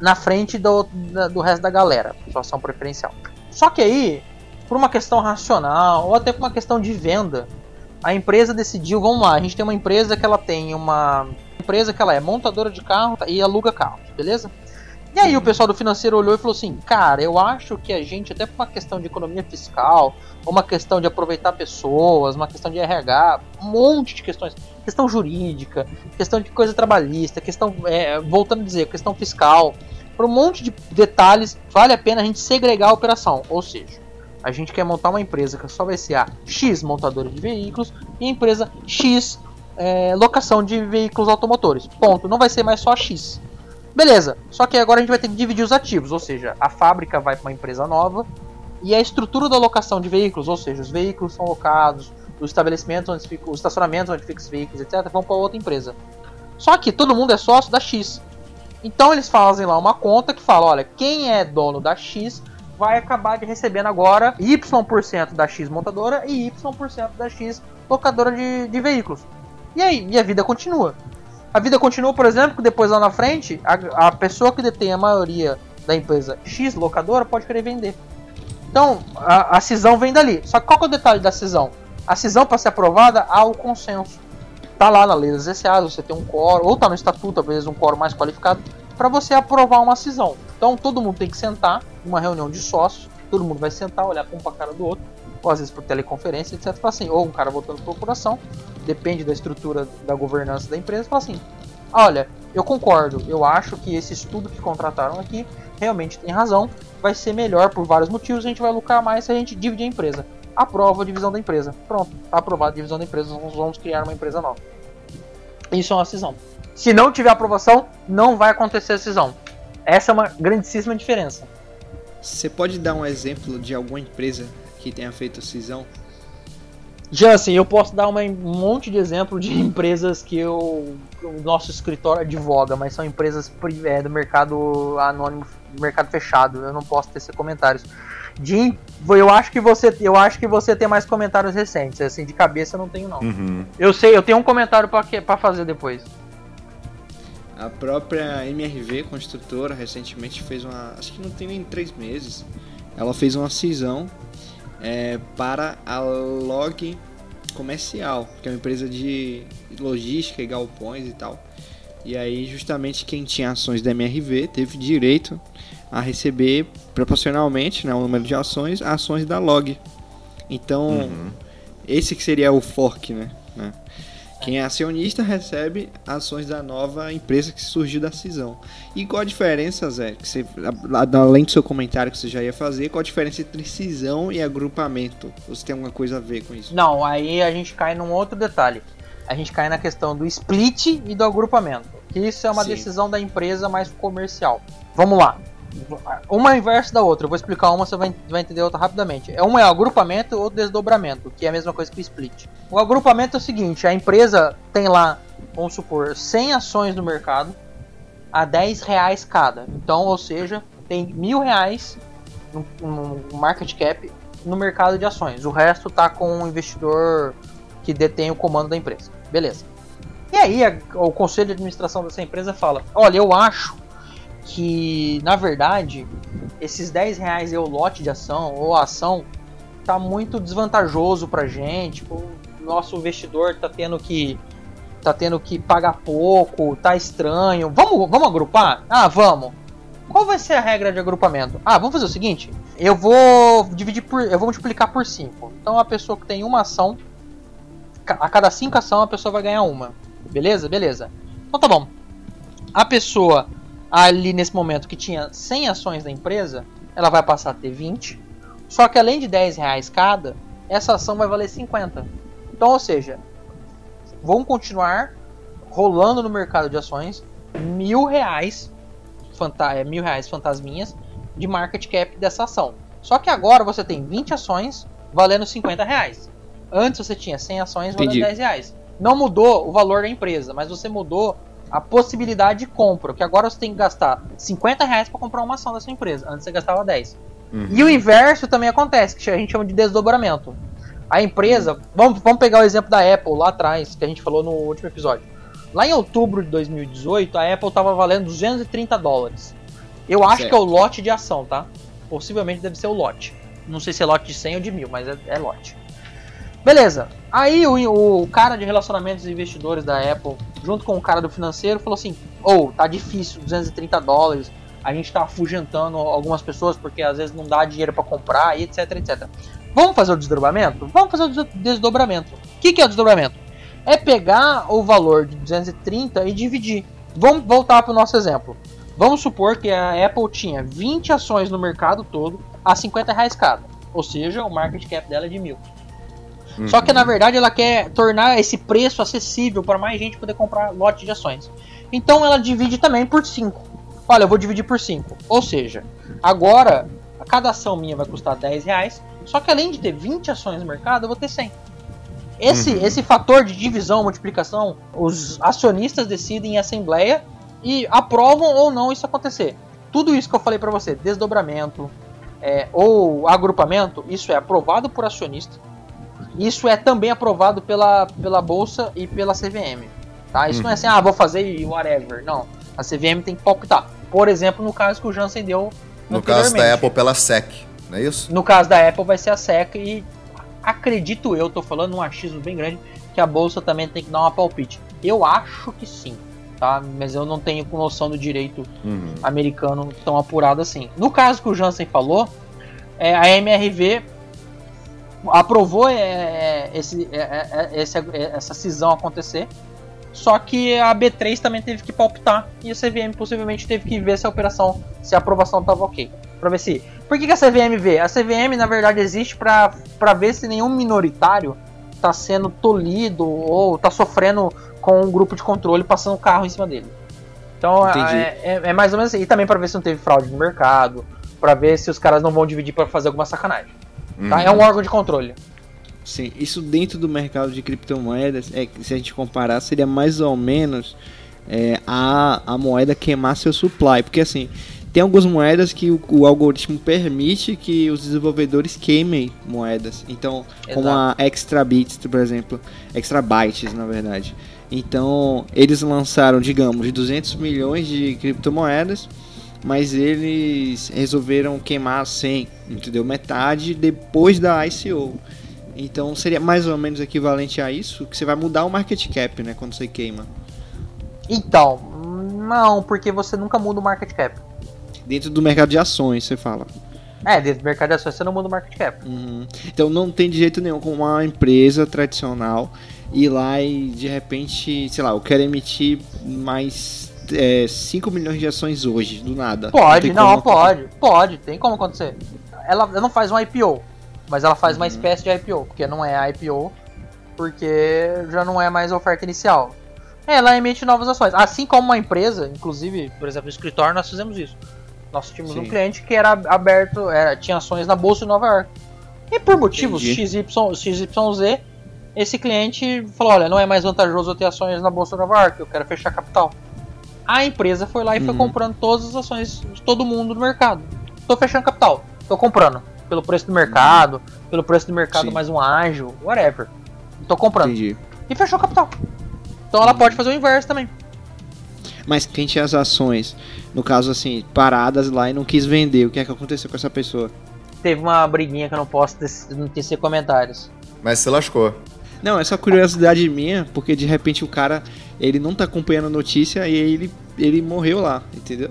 na frente do, do resto da galera, sua ação preferencial. Só que aí, por uma questão racional ou até por uma questão de venda, a empresa decidiu, vamos lá, a gente tem uma empresa que ela tem uma empresa que ela é montadora de carro e aluga carros, beleza? E aí o pessoal do financeiro olhou e falou assim, cara, eu acho que a gente, até por uma questão de economia fiscal, uma questão de aproveitar pessoas, uma questão de RH, um monte de questões, questão jurídica, questão de coisa trabalhista, questão, é, voltando a dizer, questão fiscal, por um monte de detalhes, vale a pena a gente segregar a operação, ou seja, a gente quer montar uma empresa que só vai ser a X montadora de veículos e empresa X é, locação de veículos automotores. Ponto. Não vai ser mais só a X. Beleza, só que agora a gente vai ter que dividir os ativos, ou seja, a fábrica vai para uma empresa nova e a estrutura da locação de veículos, ou seja, os veículos são locados, os estabelecimentos onde fica, os estacionamentos onde ficam os veículos, etc, vão para outra empresa. Só que todo mundo é sócio da X. Então eles fazem lá uma conta que fala, olha, quem é dono da X vai acabar de recebendo agora Y% da X montadora e Y% da X locadora de, de veículos. E aí, e a vida continua. A vida continua, por exemplo, que depois lá na frente, a, a pessoa que detém a maioria da empresa X locadora pode querer vender. Então, a, a cisão vem dali. Só que qual que é o detalhe da cisão? A cisão, para ser aprovada, há o consenso. Tá lá na lei das SA, você tem um quórum, ou tá no estatuto, vezes um quórum mais qualificado, para você aprovar uma cisão. Então, todo mundo tem que sentar, uma reunião de sócios, todo mundo vai sentar, olhar um para a cara do outro, ou às vezes por teleconferência, etc. Fala assim, ou um cara votando por procuração, depende da estrutura da governança da empresa, fala assim: olha, eu concordo, eu acho que esse estudo que contrataram aqui realmente tem razão, vai ser melhor por vários motivos, a gente vai lucrar mais se a gente dividir a empresa. Aprova a divisão da empresa. Pronto, tá aprovada a divisão da empresa, nós vamos criar uma empresa nova. Isso é uma cisão. Se não tiver aprovação, não vai acontecer a cisão. Essa é uma grandíssima diferença. Você pode dar um exemplo de alguma empresa que tenha feito cisão? Já assim, eu posso dar uma, um monte de exemplo de empresas que eu, o nosso escritório advoga, mas são empresas é, do mercado anônimo, do mercado fechado. Eu não posso ter esses comentários. De, eu acho que você, eu acho que você tem mais comentários recentes. Assim, de cabeça eu não tenho não. Uhum. Eu sei, eu tenho um comentário para fazer depois. A própria MRV construtora recentemente fez uma, acho que não tem nem três meses, ela fez uma cisão é, para a Log Comercial, que é uma empresa de logística e galpões e tal. E aí, justamente quem tinha ações da MRV teve direito a receber proporcionalmente, né, o número de ações, ações da Log. Então, uhum. esse que seria o fork, né? né? Quem é acionista recebe ações da nova empresa que surgiu da cisão. E qual a diferença, Zé? Que você, além do seu comentário que você já ia fazer, qual a diferença entre cisão e agrupamento? Você tem alguma coisa a ver com isso? Não, aí a gente cai num outro detalhe. A gente cai na questão do split e do agrupamento. Que isso é uma Sim. decisão da empresa mais comercial. Vamos lá. Uma é inverso da outra. Eu vou explicar uma, você vai, vai entender outra rapidamente. É uma é agrupamento ou desdobramento, que é a mesma coisa que o split. O agrupamento é o seguinte: a empresa tem lá, vamos supor, 100 ações no mercado a 10 reais cada. Então, ou seja, tem mil reais no, no market cap no mercado de ações. O resto tá com o investidor que detém o comando da empresa. Beleza. E aí a, o conselho de administração dessa empresa fala: olha, eu acho que na verdade esses 10 reais é o lote de ação ou a ação tá muito desvantajoso pra gente. O nosso investidor tá tendo que tá tendo que pagar pouco, tá estranho. Vamos, vamos agrupar? Ah, vamos. Qual vai ser a regra de agrupamento? Ah, vamos fazer o seguinte, eu vou dividir por, eu vou multiplicar por 5. Então a pessoa que tem uma ação, a cada 5 ações a pessoa vai ganhar uma. Beleza? Beleza. Então tá bom. A pessoa ali nesse momento que tinha 100 ações da empresa, ela vai passar a ter 20. Só que além de 10 reais cada, essa ação vai valer 50. Então, ou seja, vão continuar rolando no mercado de ações mil reais, é, mil reais fantasminhas de market cap dessa ação. Só que agora você tem 20 ações valendo 50 reais. Antes você tinha 100 ações valendo Entendi. 10 reais. Não mudou o valor da empresa, mas você mudou a possibilidade de compra, que agora você tem que gastar 50 reais para comprar uma ação da sua empresa, antes você gastava 10. Uhum. E o inverso também acontece, que a gente chama de desdobramento. A empresa, vamos, vamos pegar o exemplo da Apple lá atrás, que a gente falou no último episódio. Lá em outubro de 2018, a Apple estava valendo 230 dólares. Eu acho certo. que é o lote de ação, tá? Possivelmente deve ser o lote. Não sei se é lote de 100 ou de 1000, mas é, é lote. Beleza. Aí o, o, cara de relacionamentos e investidores da Apple, junto com o cara do financeiro, falou assim: ou oh, tá difícil, 230 dólares. A gente tá afugentando algumas pessoas porque às vezes não dá dinheiro para comprar e etc, etc. Vamos fazer o desdobramento? Vamos fazer o desdobramento. O que, que é o desdobramento? É pegar o valor de 230 e dividir. Vamos voltar para o nosso exemplo. Vamos supor que a Apple tinha 20 ações no mercado todo a 50 reais cada. Ou seja, o market cap dela é de mil. Uhum. Só que na verdade ela quer tornar esse preço acessível para mais gente poder comprar lote de ações. Então ela divide também por 5. Olha, eu vou dividir por 5. Ou seja, agora cada ação minha vai custar 10 reais. Só que além de ter 20 ações no mercado, eu vou ter 100. Esse, uhum. esse fator de divisão, multiplicação, os acionistas decidem em assembleia e aprovam ou não isso acontecer. Tudo isso que eu falei para você, desdobramento é, ou agrupamento, isso é aprovado por acionista isso é também aprovado pela, pela Bolsa e pela CVM. Tá? Isso uhum. não é assim, ah, vou fazer e whatever. Não. A CVM tem que palpitar. Por exemplo, no caso que o Jansen deu. No caso da Apple pela SEC, não é isso? No caso da Apple vai ser a SEC e acredito eu, tô falando um achismo bem grande, que a bolsa também tem que dar uma palpite. Eu acho que sim, tá? Mas eu não tenho noção do direito uhum. americano tão apurado assim. No caso que o Jansen falou, é, a MRV aprovou é, é esse, é, é, é esse, essa cisão acontecer. Só que a B3 também teve que palpitar e a CVM possivelmente teve que ver se a operação, se a aprovação estava ok. Pra ver se. Por que, que a CVM vê? A CVM, na verdade, existe para ver se nenhum minoritário está sendo tolhido ou está sofrendo com um grupo de controle passando o carro em cima dele. Então é, é, é, mais ou menos assim. E também para ver se não teve fraude no mercado, para ver se os caras não vão dividir para fazer alguma sacanagem. Tá? É um uhum. órgão de controle. Sim, isso dentro do mercado de criptomoedas, é, se a gente comparar, seria mais ou menos é, a, a moeda queimar seu supply. Porque assim, tem algumas moedas que o, o, algoritmo permite que os desenvolvedores queimem moedas. Então, Exato. como a Extra Bits, por exemplo, Extra Bytes, na verdade. Então, eles lançaram, digamos, 200 milhões de criptomoedas, mas eles resolveram queimar 100, entendeu? Metade depois da ICO. Então seria mais ou menos equivalente a isso, que você vai mudar o market cap, né, quando você queima. Então, não, porque você nunca muda o market cap. Dentro do mercado de ações, você fala. É, dentro do mercado de ações você não muda o market cap. Uhum. Então não tem de jeito nenhum como uma empresa tradicional ir lá e de repente, sei lá, eu quero emitir mais é, 5 milhões de ações hoje, do nada. Pode, não, não pode, pode, tem como acontecer. Ela, ela não faz um IPO, mas ela faz uhum. uma espécie de IPO, porque não é IPO, porque já não é mais oferta inicial. Ela emite novas ações. Assim como uma empresa, inclusive, por exemplo, no escritório, nós fizemos isso. Nós tínhamos Sim. um cliente que era aberto, era, tinha ações na Bolsa de Nova York. E por motivos XY, XYZ, esse cliente falou: olha, não é mais vantajoso eu ter ações na Bolsa de Nova York, eu quero fechar capital. A empresa foi lá e uhum. foi comprando todas as ações de todo mundo no mercado. Tô fechando capital, tô comprando pelo preço do mercado, pelo preço do mercado Sim. mais um ágil, whatever. Tô comprando. Entendi. E fechou o capital. Então ela pode fazer o inverso também. Mas quem tinha as ações, no caso assim, paradas lá e não quis vender, o que é que aconteceu com essa pessoa? Teve uma briguinha que eu não posso não tecer comentários. Mas se lascou. Não, essa curiosidade minha, porque de repente o cara, ele não tá acompanhando a notícia e ele, ele morreu lá, entendeu?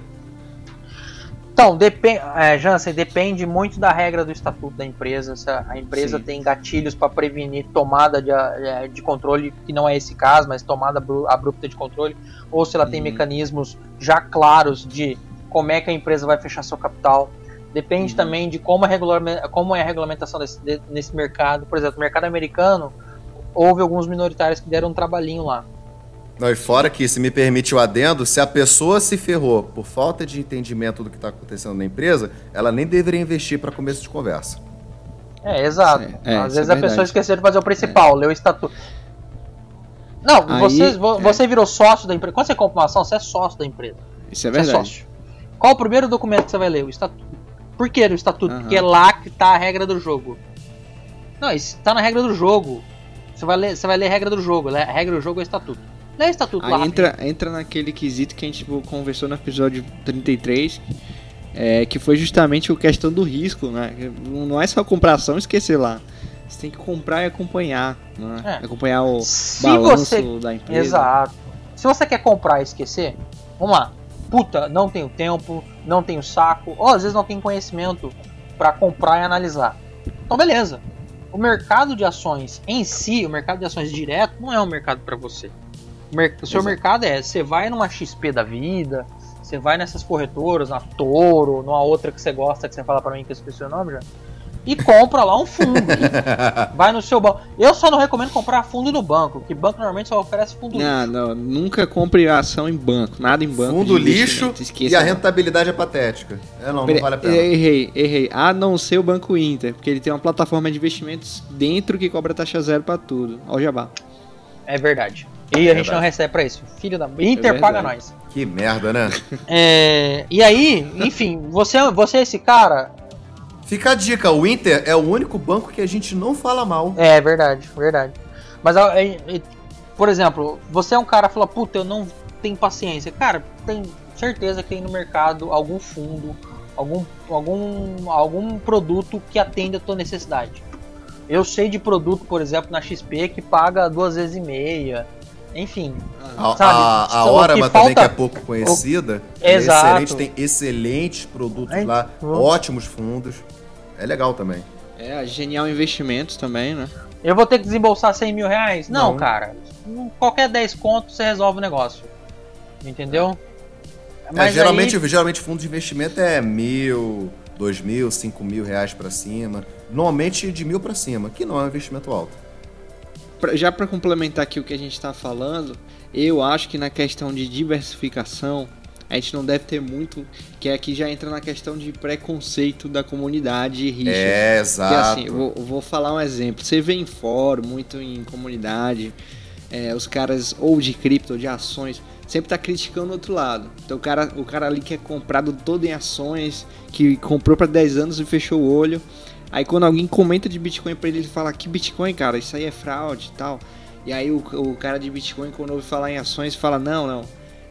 Então, depende, é, Jansen, depende muito da regra do estatuto da empresa. Se a empresa Sim. tem gatilhos para prevenir tomada de, é, de, controle, que não é esse caso, mas tomada abrupta de controle, ou se ela uhum. tem mecanismos já claros de como é que a empresa vai fechar seu capital. Depende uhum. também de como, é como é a regulamentação desse, de, nesse mercado. Por exemplo, no mercado americano, houve alguns minoritários que deram um trabalhinho lá. Não, e fora que, se me permite o adendo, se a pessoa se ferrou por falta de entendimento do que está acontecendo na empresa, ela nem deveria investir para começo de conversa. É, exato. É, Às vezes é a pessoa esqueceu de fazer o principal, é. leu o estatuto. Não, Aí, você, é. você virou sócio da empresa. Quando você compra uma ação, você é sócio da empresa. Isso é verdade. Você é sócio. Qual o primeiro documento que você vai ler? O estatuto. Por que o estatuto? Uhum. Porque é lá que está a regra do jogo. Não, isso está na regra do jogo. Você vai ler, você vai ler a regra do jogo. A regra do jogo é o estatuto. Lê o estatuto Aí lá. Entra, entra naquele quesito que a gente conversou no episódio 33, é, que foi justamente a questão do risco, né? Não é só comprar ação e esquecer lá. Você tem que comprar e acompanhar, né? é. Acompanhar o Se balanço você... da empresa. Exato. Se você quer comprar e esquecer, vamos lá. Puta, não tenho tempo, não tenho saco, ou às vezes não tenho conhecimento para comprar e analisar. Então beleza. O mercado de ações em si, o mercado de ações direto, não é um mercado para você. O seu Exato. mercado é, você vai numa XP da vida, você vai nessas corretoras, na Toro, numa outra que você gosta, que você fala para mim que eu esqueci o nome já, e compra lá um fundo. vai no seu banco. Eu só não recomendo comprar fundo no banco, que banco normalmente só oferece fundo não, lixo. Não, nunca compre ação em banco, nada em banco. Fundo lixo e a rentabilidade é patética. É, não, não vale a pena. Errei, errei. A não ser o Banco Inter, porque ele tem uma plataforma de investimentos dentro que cobra taxa zero para tudo. Olha o jabá. É verdade. E é a gente não recebe pra isso. Filho da. Inter é paga nós. Que merda, né? É... E aí, enfim, você, você é esse cara. Fica a dica, o Inter é o único banco que a gente não fala mal. É, verdade, verdade. Mas, por exemplo, você é um cara que fala, puta, eu não tenho paciência. Cara, tem certeza que tem no mercado algum fundo, algum, algum, algum produto que atenda a tua necessidade. Eu sei de produto, por exemplo, na XP que paga duas vezes e meia, enfim. A, sabe, a, a Orama falta... também, que é pouco conhecida. O... Exato. É excelente, tem excelentes produtos é, lá, ótimos fundos. É legal também. É, a Genial Investimentos também, né? Eu vou ter que desembolsar 100 mil reais? Não, Não. cara. Qualquer 10 contos você resolve o negócio. Entendeu? É, geralmente, aí... geralmente fundo de investimento é mil, dois mil, cinco mil reais para cima. Normalmente de mil para cima, que não é um investimento alto já para complementar aqui o que a gente está falando, eu acho que na questão de diversificação, a gente não deve ter muito, que aqui já entra na questão de preconceito da comunidade rixa. É, exato. Porque assim, vou, vou falar um exemplo. Você vê em fórum, muito em comunidade, é, os caras ou de cripto ou de ações, sempre tá criticando o outro lado. Então o cara, o cara ali que é comprado todo em ações, que comprou para 10 anos e fechou o olho. Aí quando alguém comenta de Bitcoin para ele, ele fala que Bitcoin, cara, isso aí é fraude e tal. E aí o, o cara de Bitcoin, quando ouve falar em ações, fala, não, não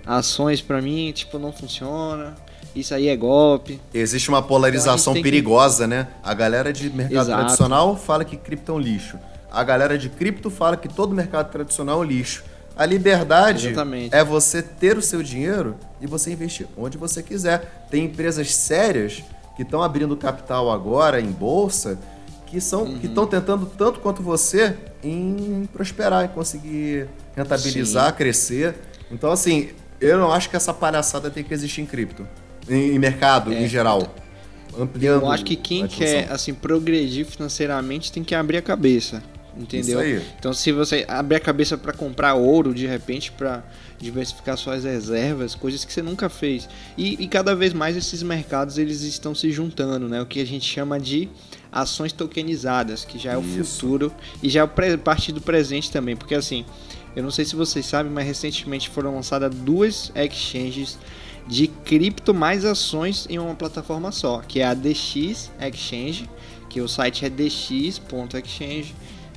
ações para mim, tipo, não funciona. Isso aí é golpe. Existe uma polarização então perigosa, que... né? A galera de mercado Exato. tradicional fala que cripto é um lixo. A galera de cripto fala que todo mercado tradicional é um lixo. A liberdade Exatamente. é você ter o seu dinheiro e você investir onde você quiser. Tem empresas sérias que estão abrindo capital agora em bolsa que são uhum. que estão tentando tanto quanto você em prosperar, em conseguir rentabilizar, Sim. crescer. Então assim, eu não acho que essa palhaçada tem que existir em cripto. Em, em mercado, é, em geral. Ampliando. Eu acho que quem quer assim progredir financeiramente tem que abrir a cabeça. Entendeu? Então, se você abrir a cabeça para comprar ouro de repente, para diversificar suas reservas, coisas que você nunca fez. E, e, cada vez mais esses mercados eles estão se juntando, né? O que a gente chama de ações tokenizadas, que já é o Isso. futuro e já é parte do presente também, porque assim, eu não sei se vocês sabem, mas recentemente foram lançadas duas exchanges de cripto mais ações em uma plataforma só, que é a DX Exchange, que o site é dx.exchange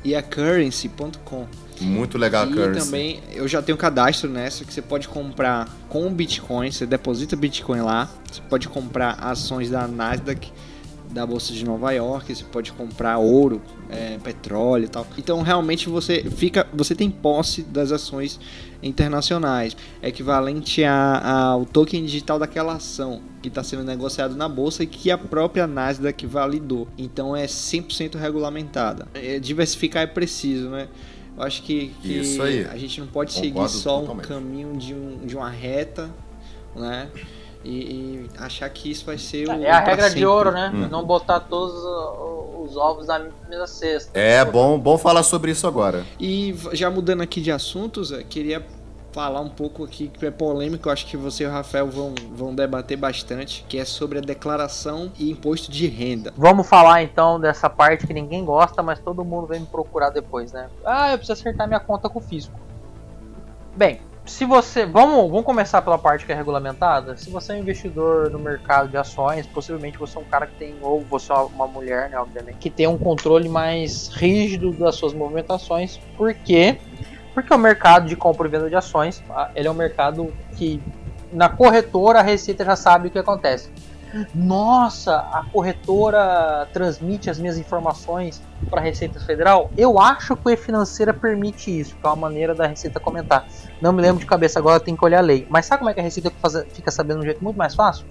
e a currency.com. Muito legal a e Currency. também eu já tenho cadastro nessa que você pode comprar com Bitcoin, você deposita Bitcoin lá, você pode comprar ações da Nasdaq da bolsa de Nova York, você pode comprar ouro, é, petróleo e tal. Então realmente você fica, você tem posse das ações internacionais, equivalente ao token digital daquela ação que está sendo negociado na bolsa e que a própria Nasdaq validou. Então é 100% regulamentada. É, diversificar é preciso, né? Eu acho que, que a gente não pode Concordo seguir só totalmente. um caminho de, um, de uma reta, né? E, e, achar que isso vai ser é, o. É a regra sempre. de ouro, né? Hum. Não botar todos os ovos na mesma cesta. É bom, bom falar sobre isso agora. E já mudando aqui de assuntos, queria falar um pouco aqui que é polêmico, eu acho que você e o Rafael vão, vão debater bastante, que é sobre a declaração e imposto de renda. Vamos falar então dessa parte que ninguém gosta, mas todo mundo vem me procurar depois, né? Ah, eu preciso acertar minha conta com o fisco. Bem, se você. Vamos, vamos começar pela parte que é regulamentada. Se você é um investidor no mercado de ações, possivelmente você é um cara que tem, ou você é uma mulher, né, obviamente, que tem um controle mais rígido das suas movimentações. Por quê? Porque o mercado de compra e venda de ações, ele é um mercado que na corretora a Receita já sabe o que acontece nossa, a corretora transmite as minhas informações para a Receita Federal. Eu acho que o E-Financeira permite isso, que é uma maneira da Receita comentar. Não me lembro de cabeça agora, tem que olhar a lei. Mas sabe como é que a Receita fica sabendo de um jeito muito mais fácil?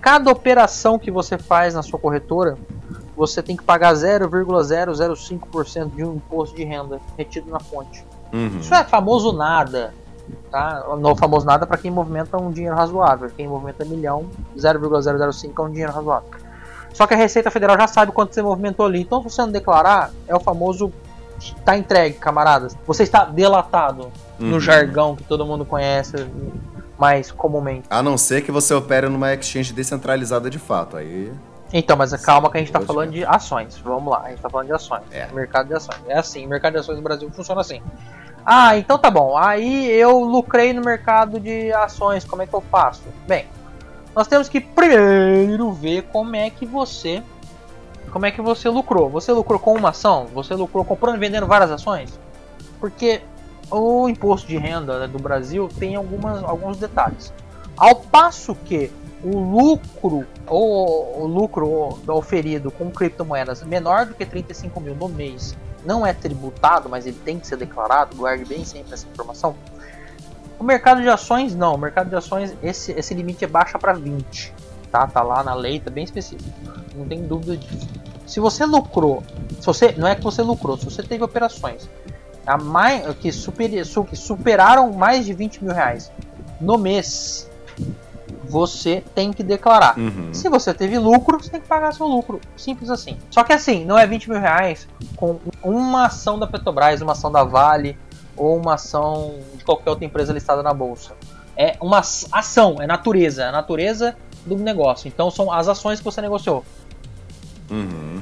Cada operação que você faz na sua corretora, você tem que pagar 0,005% de um imposto de renda retido na fonte. Uhum. Isso é famoso nada tá? No famoso nada para quem movimenta um dinheiro razoável. Quem movimenta milhão, 0,005 é um dinheiro razoável. Só que a Receita Federal já sabe quanto você movimentou ali. Então, se você não declarar, é o famoso tá entregue, camaradas. Você está delatado uhum. no jargão que todo mundo conhece mais comumente. A não ser que você opere numa exchange descentralizada de fato. Aí então, mas calma que a gente está falando de ações. Vamos lá, a gente está falando de ações. É. Mercado de ações. É assim, mercado de ações no Brasil funciona assim. Ah, então tá bom. Aí eu lucrei no mercado de ações, como é que eu faço? Bem, nós temos que primeiro ver como é que você como é que você lucrou. Você lucrou com uma ação? Você lucrou comprando e vendendo várias ações? Porque o imposto de renda né, do Brasil tem algumas, alguns detalhes. Ao passo que o lucro ou o lucro oferido com criptomoedas menor do que 35 mil no mês não é tributado, mas ele tem que ser declarado, guarde bem sempre essa informação. O mercado de ações não, o mercado de ações esse, esse limite é baixa para 20, tá? Tá lá na lei, tá bem específico. Não tem dúvida disso. Se você lucrou, se você não é que você lucrou, se você teve operações a mais, que, super, que superaram mais de 20 mil reais no mês, você tem que declarar. Uhum. Se você teve lucro, você tem que pagar seu lucro. Simples assim. Só que assim, não é 20 mil reais com uma ação da Petrobras, uma ação da Vale ou uma ação de qualquer outra empresa listada na bolsa. é uma ação, é natureza, é a natureza do negócio. Então são as ações que você negociou. Uhum.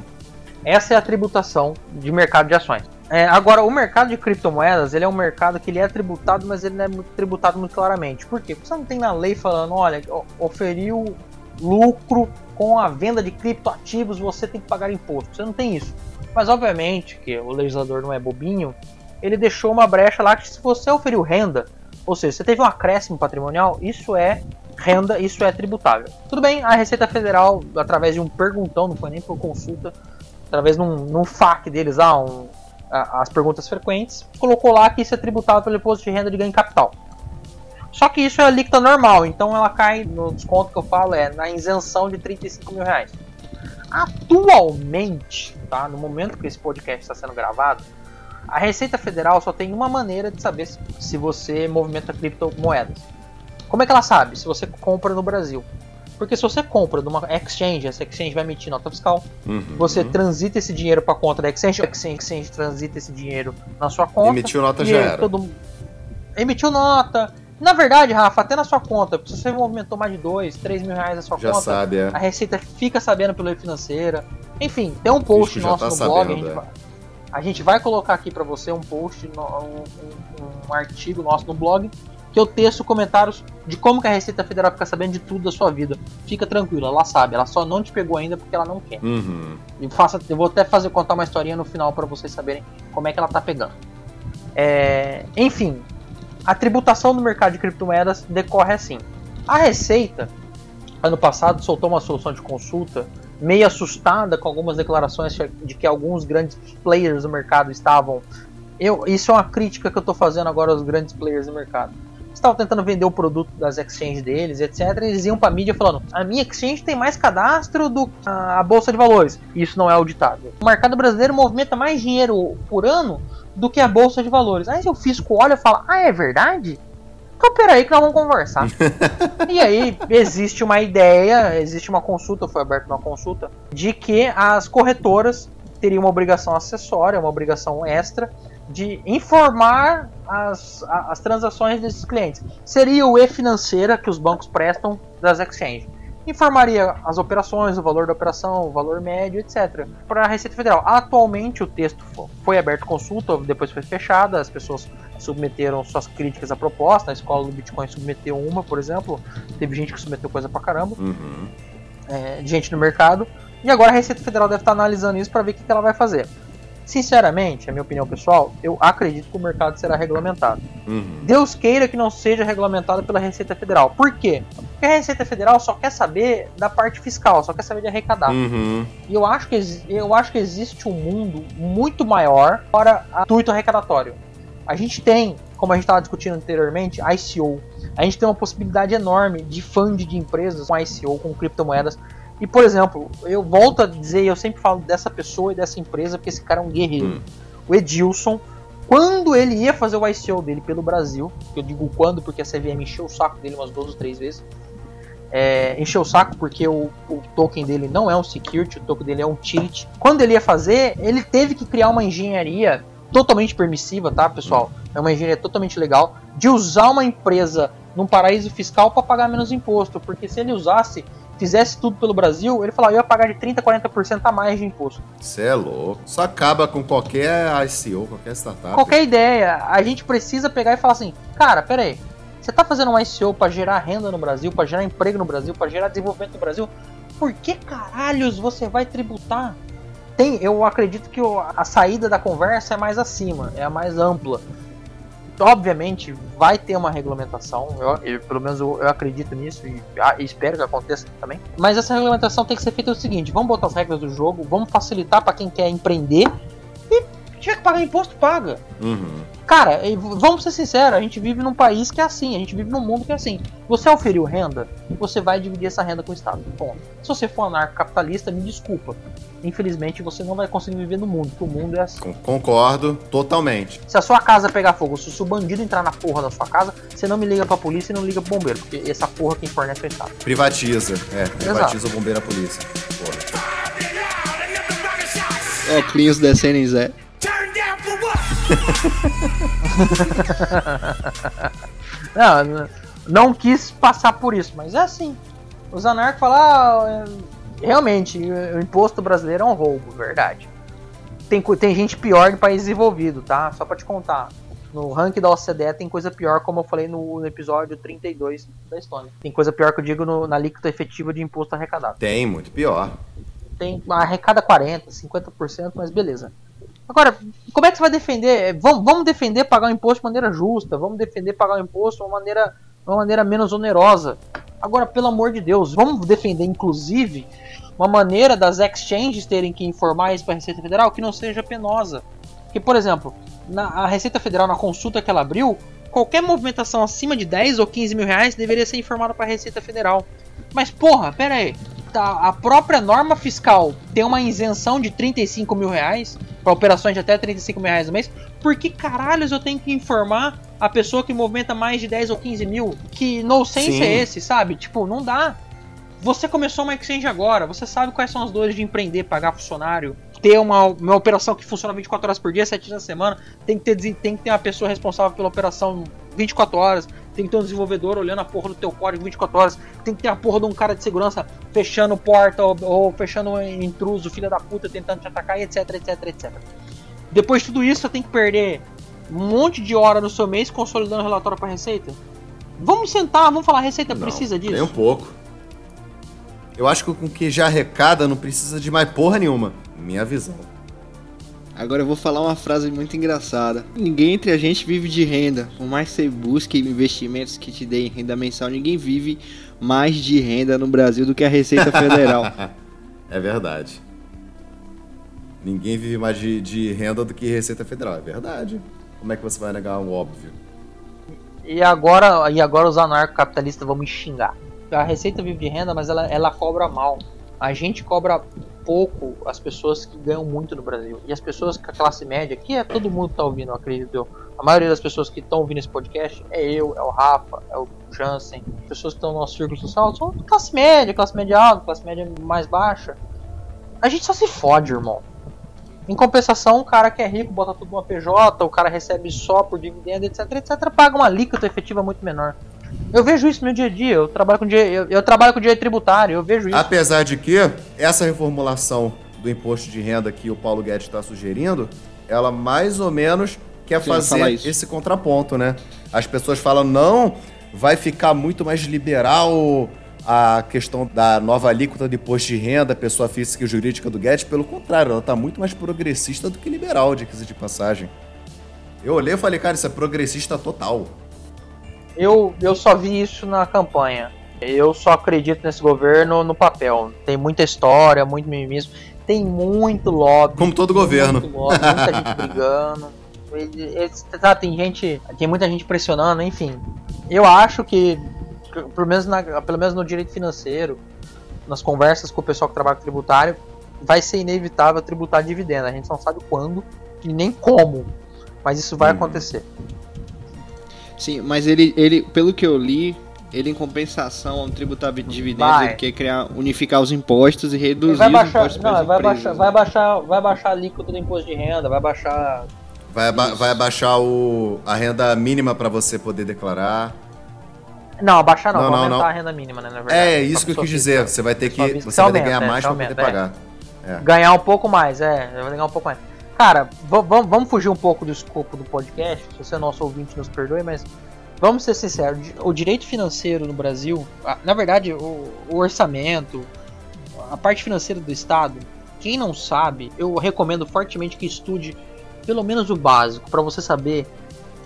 Essa é a tributação de mercado de ações. É, agora, o mercado de criptomoedas, ele é um mercado que ele é tributado, mas ele não é tributado muito claramente. Por quê? Porque você não tem na lei falando, olha, oferiu lucro com a venda de criptoativos, você tem que pagar imposto. Você não tem isso. Mas obviamente que o legislador não é bobinho, ele deixou uma brecha lá que se você oferiu renda, ou seja, você teve um acréscimo patrimonial, isso é renda, isso é tributável. Tudo bem, a Receita Federal, através de um perguntão, não foi nem por consulta, através de um, num FAQ deles lá, um, as perguntas frequentes, colocou lá que isso é tributável pelo imposto de renda de ganho capital. Só que isso é a líquida normal, então ela cai no desconto que eu falo, é na isenção de 35 mil reais. Atualmente, tá, no momento que esse podcast está sendo gravado, a Receita Federal só tem uma maneira de saber se você movimenta criptomoedas. Como é que ela sabe? Se você compra no Brasil. Porque se você compra numa exchange, essa exchange vai emitir nota fiscal. Uhum. Você transita esse dinheiro para a conta da exchange, a exchange transita esse dinheiro na sua conta. Emitiu nota já era. Todo... Emitiu nota. Na verdade, Rafa, até na sua conta, se você movimentou mais de 2, 3 mil reais na sua já conta, sabe, é. a Receita fica sabendo pela financeira. Enfim, tem um post nosso tá no sabendo, blog. A gente, é. vai, a gente, vai, colocar aqui para você um post, um, um, um artigo nosso no blog que eu teço comentários de como que a Receita Federal fica sabendo de tudo da sua vida. Fica tranquila, ela sabe, ela só não te pegou ainda porque ela não quer. Uhum. E faça, eu vou até fazer contar uma historinha no final para vocês saberem como é que ela tá pegando. É, enfim, a tributação do mercado de criptomoedas decorre assim. A Receita, ano passado, soltou uma solução de consulta meio assustada com algumas declarações de que alguns grandes players do mercado estavam. Eu, isso é uma crítica que eu estou fazendo agora aos grandes players do mercado estavam tentando vender o produto das exchanges deles, etc. Eles iam para mídia falando: a minha exchange tem mais cadastro do que a bolsa de valores. Isso não é auditável. O mercado brasileiro movimenta mais dinheiro por ano do que a bolsa de valores. Aí o fisco olha e fala: ah, é verdade? Então peraí que nós vamos conversar. e aí existe uma ideia, existe uma consulta, foi aberta uma consulta, de que as corretoras teriam uma obrigação acessória, uma obrigação extra de informar as, as transações desses clientes. Seria o e-financeira que os bancos prestam das exchanges. Informaria as operações, o valor da operação, o valor médio, etc. Para a Receita Federal. Atualmente o texto foi aberto consulta, depois foi fechada, as pessoas submeteram suas críticas à proposta. A escola do Bitcoin submeteu uma, por exemplo. Teve gente que submeteu coisa pra caramba. Uhum. É, gente no mercado. E agora a Receita Federal deve estar analisando isso para ver o que, que ela vai fazer. Sinceramente, a minha opinião pessoal, eu acredito que o mercado será regulamentado. Uhum. Deus queira que não seja regulamentado pela Receita Federal. Por quê? Porque a Receita Federal só quer saber da parte fiscal, só quer saber de arrecadar. Uhum. E eu acho, que, eu acho que existe um mundo muito maior para intuito arrecadatório. A gente tem, como a gente estava discutindo anteriormente, ICO. A gente tem uma possibilidade enorme de fund de empresas com ICO, com criptomoedas e, por exemplo, eu volto a dizer, eu sempre falo dessa pessoa e dessa empresa, porque esse cara é um guerreiro. Hum. O Edilson, quando ele ia fazer o ICO dele pelo Brasil, eu digo quando porque a CVM encheu o saco dele umas duas ou três vezes, é, encheu o saco porque o, o, token dele não é um security, o token dele é um tilt. Quando ele ia fazer, ele teve que criar uma engenharia totalmente permissiva, tá, pessoal? É uma engenharia totalmente legal de usar uma empresa num paraíso fiscal para pagar menos imposto, porque se ele usasse fizesse tudo pelo Brasil, ele falava, eu ia pagar de 30% a 40% a mais de imposto. Você é louco. Isso acaba com qualquer ICO, qualquer startup. Qualquer ideia. A gente precisa pegar e falar assim, cara, pera aí, você tá fazendo um ICO para gerar renda no Brasil, para gerar emprego no Brasil, para gerar desenvolvimento no Brasil, por que caralhos você vai tributar? Tem, eu acredito que a saída da conversa é mais acima, é a mais ampla obviamente vai ter uma regulamentação, eu, eu pelo menos eu, eu, acredito nisso e, ah, e, espero que aconteça também. Mas essa regulamentação tem que ser feita o seguinte: vamos botar as regras do jogo, vamos facilitar para quem quer empreender e tiver que pagar imposto, paga. Uhum. Cara, vamos ser sinceros, a gente vive num país que é assim, a gente vive num mundo que é assim. Você oferiu renda, você vai dividir essa renda com o Estado. Ponto. Se você for anarcocapitalista, me desculpa. Infelizmente você não vai conseguir viver no mundo, porque o mundo é assim. Concordo totalmente. Se a sua casa pegar fogo, se o bandido entrar na porra da sua casa, você não me liga pra polícia e não liga pro bombeiro, porque essa porra quem fornece é o Estado. Privatiza, é, privatiza Exato. o bombeiro e a polícia. Porra. Óculos em Zé. não, não quis passar por isso, mas é assim. Os anarcos falam, ah, é, realmente, o imposto brasileiro é um roubo, verdade. Tem, tem gente pior de país desenvolvido, tá? Só pra te contar. No ranking da OCDE tem coisa pior, como eu falei no, episódio 32 da Estônia. Tem coisa pior que eu digo no, na alíquota efetiva de imposto arrecadado. Tem, muito pior. Tem arrecada 40%, 50%, mas beleza. Agora, como é que você vai defender? Vamos, vamos defender pagar o imposto de maneira justa, vamos defender pagar o imposto de uma maneira, uma maneira menos onerosa. Agora, pelo amor de Deus, vamos defender, inclusive, uma maneira das exchanges terem que informar isso para a Receita Federal que não seja penosa. Que, por exemplo, na, a Receita Federal, na consulta que ela abriu, qualquer movimentação acima de 10 ou 15 mil reais deveria ser informada para a Receita Federal. Mas porra, pera aí. Tá, a própria norma fiscal tem uma isenção de 35 mil reais para operações de até 35 mil reais no mês. Por que caralhos eu tenho que informar a pessoa que movimenta mais de 10 ou 15 mil? Que nonsense é esse, sabe? Tipo, não dá. Você começou uma exchange agora, você sabe quais são as dores de empreender, pagar funcionário, ter uma, uma operação que funciona 24 horas por dia, 7 dias na semana, tem que, ter, tem que ter uma pessoa responsável pela operação 24 horas, tem que ter um desenvolvedor olhando a porra do teu código 24 horas, tem que ter a porra de um cara de segurança fechando porta ou, ou fechando um intruso, filha da puta, tentando te atacar, etc, etc, etc. Depois de tudo isso, você tem que perder um monte de hora no seu mês consolidando o relatório para receita. Vamos sentar, vamos falar, a receita não, precisa disso? Nem um pouco. Eu acho que com que já arrecada não precisa de mais porra nenhuma. Minha visão. Agora eu vou falar uma frase muito engraçada. Ninguém entre a gente vive de renda. Por mais que você busque investimentos que te deem renda mensal, ninguém vive mais de renda no Brasil do que a Receita Federal. é verdade. Ninguém vive mais de, de, renda do que Receita Federal. É verdade. Como é que você vai negar o óbvio? E agora, e agora os anarcocapitalistas vão me xingar. A Receita vive de renda, mas ela, ela cobra mal. A gente cobra pouco as pessoas que ganham muito no Brasil. E as pessoas com a classe média, que é todo mundo que tá ouvindo, acredito eu. A maioria das pessoas que estão ouvindo esse podcast é eu, é o Rafa, é o Jansen. As pessoas que estão no nosso círculo social são classe média, classe média alta, classe média mais baixa. A gente só se fode, irmão. Em compensação, o cara que é rico bota tudo numa PJ, o cara recebe só por dividendo, etc, etc, paga uma alíquota efetiva muito menor. Eu vejo isso no meu dia a dia. Eu trabalho com dia, eu, eu trabalho com direito tributário, eu vejo isso. Apesar de que essa reformulação do imposto de renda que o Paulo Guedes está sugerindo, ela mais ou menos quer Sim, fazer esse contraponto, né? As pessoas falam, não, vai ficar muito mais liberal a questão da nova alíquota de imposto de renda, pessoa física e jurídica do Guedes. Pelo contrário, ela está muito mais progressista do que liberal, de de passagem. Eu olhei e falei, cara, isso é progressista total. Eu, eu só vi isso na campanha. Eu só acredito nesse governo no papel. Tem muita história, muito mimimismo. Tem muito lobby. Como todo governo. Lobby, muita gente brigando. tá, tem gente. Tem muita gente pressionando, enfim. Eu acho que, pelo menos, na, pelo menos no direito financeiro, nas conversas com o pessoal que trabalha com tributário, vai ser inevitável tributar dividendo. A gente não sabe quando e nem como. Mas isso vai hum. acontecer. Sim, mas ele, ele, pelo que eu li, ele em compensação ao tributar dividendos, vai. ele quer criar, unificar os impostos e reduzir vai baixar, os impostos não, vai empresas, baixar, né? vai baixar, vai baixar a alíquota do imposto de renda, vai baixar Vai, aba vai abaixar o, a renda mínima para você poder declarar. Não, abaixar não, não vai aumentar não. a renda mínima, né, na verdade. É, isso que eu quis dizer. Você vai ter que, você vai ter que ganhar é, mais para poder pagar. É. Ganhar um pouco mais, é, vai ganhar um pouco mais. Cara, vamos fugir um pouco do escopo do podcast. Se você é nosso ouvinte, nos perdoe, mas vamos ser sinceros, o direito financeiro no Brasil, na verdade, o, o, orçamento, a parte financeira do Estado, quem não sabe, eu recomendo fortemente que estude pelo menos o básico, para você saber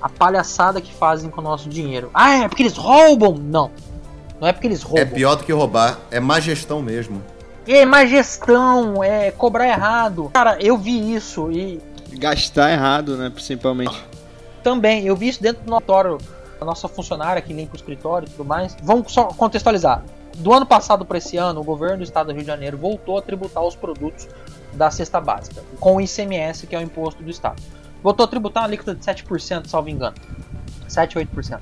a palhaçada que fazem com o nosso dinheiro. Ah, é porque eles roubam? Não. Não é porque eles roubam. É pior do que roubar, é má gestão mesmo. É má gestão, é cobrar errado. Cara, eu vi isso e. Gastar errado, né? Principalmente. Também, eu vi isso dentro do notório a nossa funcionária que limpa o escritório e tudo mais. Vamos só contextualizar. Do ano passado para esse ano, o governo do estado do Rio de Janeiro voltou a tributar os produtos da cesta básica, com o ICMS, que é o imposto do estado. Voltou a tributar uma alíquota de 7%, salvo engano. 7 ou 8%. O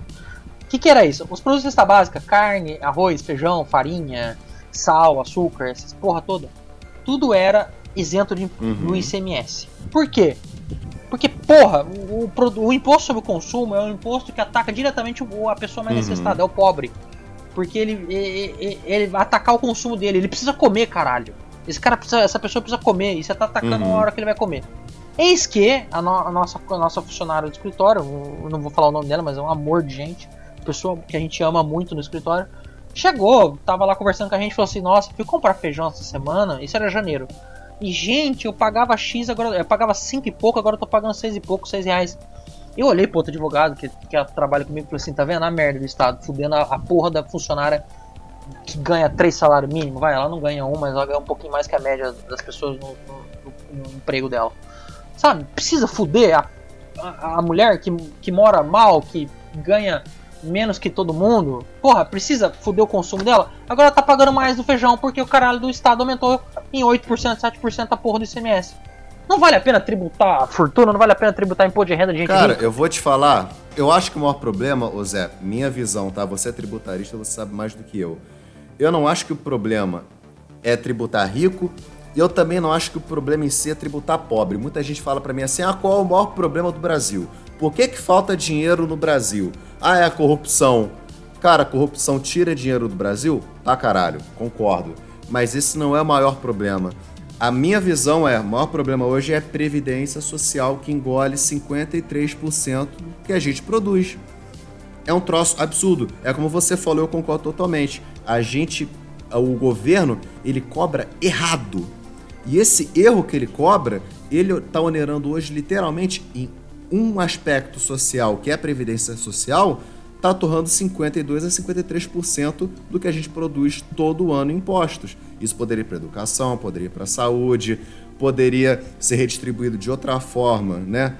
que, que era isso? Os produtos da cesta básica, carne, arroz, feijão, farinha, sal, açúcar, essas porra toda, tudo era isento de, uhum. do ICMS. Por quê? Porque, porra, o, o, o, imposto sobre o consumo é um imposto que ataca diretamente a pessoa mais uhum. necessitada, é o pobre. Porque ele, ele, ele, ele, vai atacar o consumo dele, ele precisa comer, caralho. Esse cara precisa, essa pessoa precisa comer, e você tá atacando uhum. na hora que ele vai comer. Eis que a, no, a, nossa, a nossa funcionária do escritório, não vou falar o nome dela, mas é um amor de gente, pessoa que a gente ama muito no escritório, chegou, tava lá conversando com a gente, falou assim: Nossa, fui comprar feijão essa semana, isso era janeiro. E, gente, eu pagava X, agora eu pagava 5 e pouco, agora eu tô pagando 6 e pouco, 6 reais. Eu olhei pro outro advogado que, que trabalha comigo e falei assim: tá vendo a merda do Estado, fudendo a, a porra da funcionária que ganha 3 salários mínimos? Vai, ela não ganha um, mas ela ganha um pouquinho mais que a média das pessoas no, no, no emprego dela. Sabe, precisa fuder a, a, a mulher que, que mora mal, que ganha menos que todo mundo, porra, precisa foder o consumo dela, agora tá pagando mais do feijão porque o caralho do Estado aumentou em 8%, 7% a porra do ICMS. Não vale a pena tributar a fortuna, não vale a pena tributar imposto de renda de gente Cara, rica? eu vou te falar, eu acho que o maior problema, ô Zé, minha visão, tá? Você é tributarista, você sabe mais do que eu. Eu não acho que o problema é tributar rico e eu também não acho que o problema em si é tributar pobre. Muita gente fala para mim assim: ah, qual é o maior problema do Brasil? Por que, que falta dinheiro no Brasil? Ah, é a corrupção. Cara, a corrupção tira dinheiro do Brasil? Tá, caralho, concordo. Mas esse não é o maior problema. A minha visão é, o maior problema hoje é a previdência social que engole 53% que a gente produz. É um troço absurdo. É como você falou, eu concordo totalmente. A gente, o governo, ele cobra errado. E esse erro que ele cobra, ele está onerando hoje literalmente em um aspecto social, que é a previdência social, está torrando 52 a 53% do que a gente produz todo ano em impostos. Isso poderia ir para educação, poderia ir para saúde, poderia ser redistribuído de outra forma, né?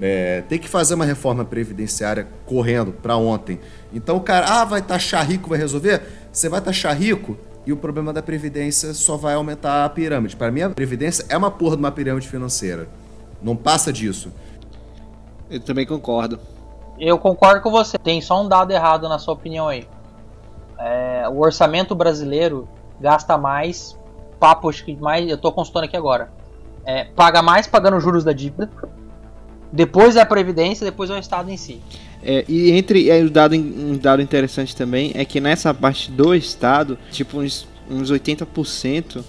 É, tem que fazer uma reforma previdenciária correndo para ontem. Então o cara, ah, vai taxar rico, vai resolver? Você vai taxar rico e o problema da previdência só vai aumentar a pirâmide. Para mim, a previdência é uma porra de uma pirâmide financeira. Não passa disso. Eu também concordo. Eu concordo com você. Tem só um dado errado na sua opinião aí. É, o orçamento brasileiro gasta mais, papos que mais. Eu estou consultando aqui agora. É, paga mais pagando juros da dívida. Depois é a Previdência, depois é o Estado em si. É, e entre é, um, dado, um dado interessante também é que nessa parte do Estado, tipo uns, uns 80%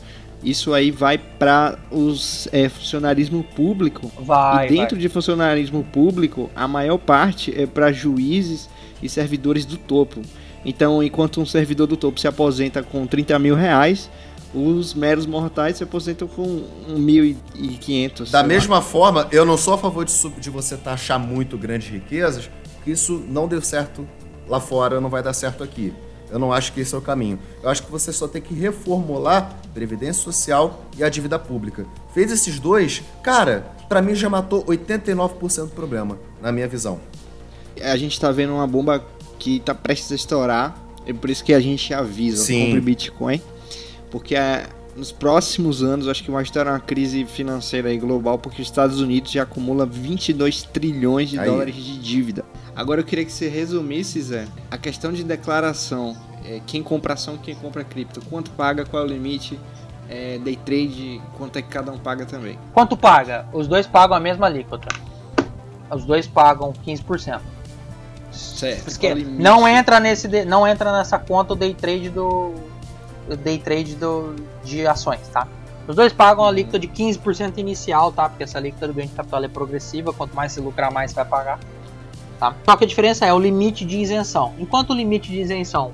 isso aí vai para os é, funcionarismo público. Vai. E dentro vai. de funcionarismo público, a maior parte é para juízes e servidores do topo. Então, enquanto um servidor do topo se aposenta com 30 mil reais, os meros mortais se aposentam com 1.500. Da mesma lá. forma, eu não sou a favor de, de você taxar muito grandes riquezas, porque isso não deu certo lá fora, não vai dar certo aqui. Eu não acho que esse é o caminho. Eu acho que você só tem que reformular Previdência Social e a dívida pública. Fez esses dois, cara, para mim já matou 89% do problema, na minha visão. A gente tá vendo uma bomba que tá prestes a estourar, é por isso que a gente avisa, Sim. compre Bitcoin, porque é, nos próximos anos acho que vai estourar uma crise financeira global, porque os Estados Unidos já acumula 22 trilhões de Aí. dólares de dívida. Agora eu queria que você resumisse, Zé, a questão de declaração. É, quem compra ação, quem compra cripto. Quanto paga, qual é o limite? É, day trade, quanto é que cada um paga também? Quanto paga? Os dois pagam a mesma alíquota. Os dois pagam 15%. Certo. Não entra nesse não entra nessa conta o day trade do day trade do, de ações, tá? Os dois pagam a alíquota de 15% inicial, tá? Porque essa alíquota do ganho de capital é progressiva, quanto mais se lucrar, mais você vai pagar. Tá? Só que a diferença é o limite de isenção. Enquanto o limite de isenção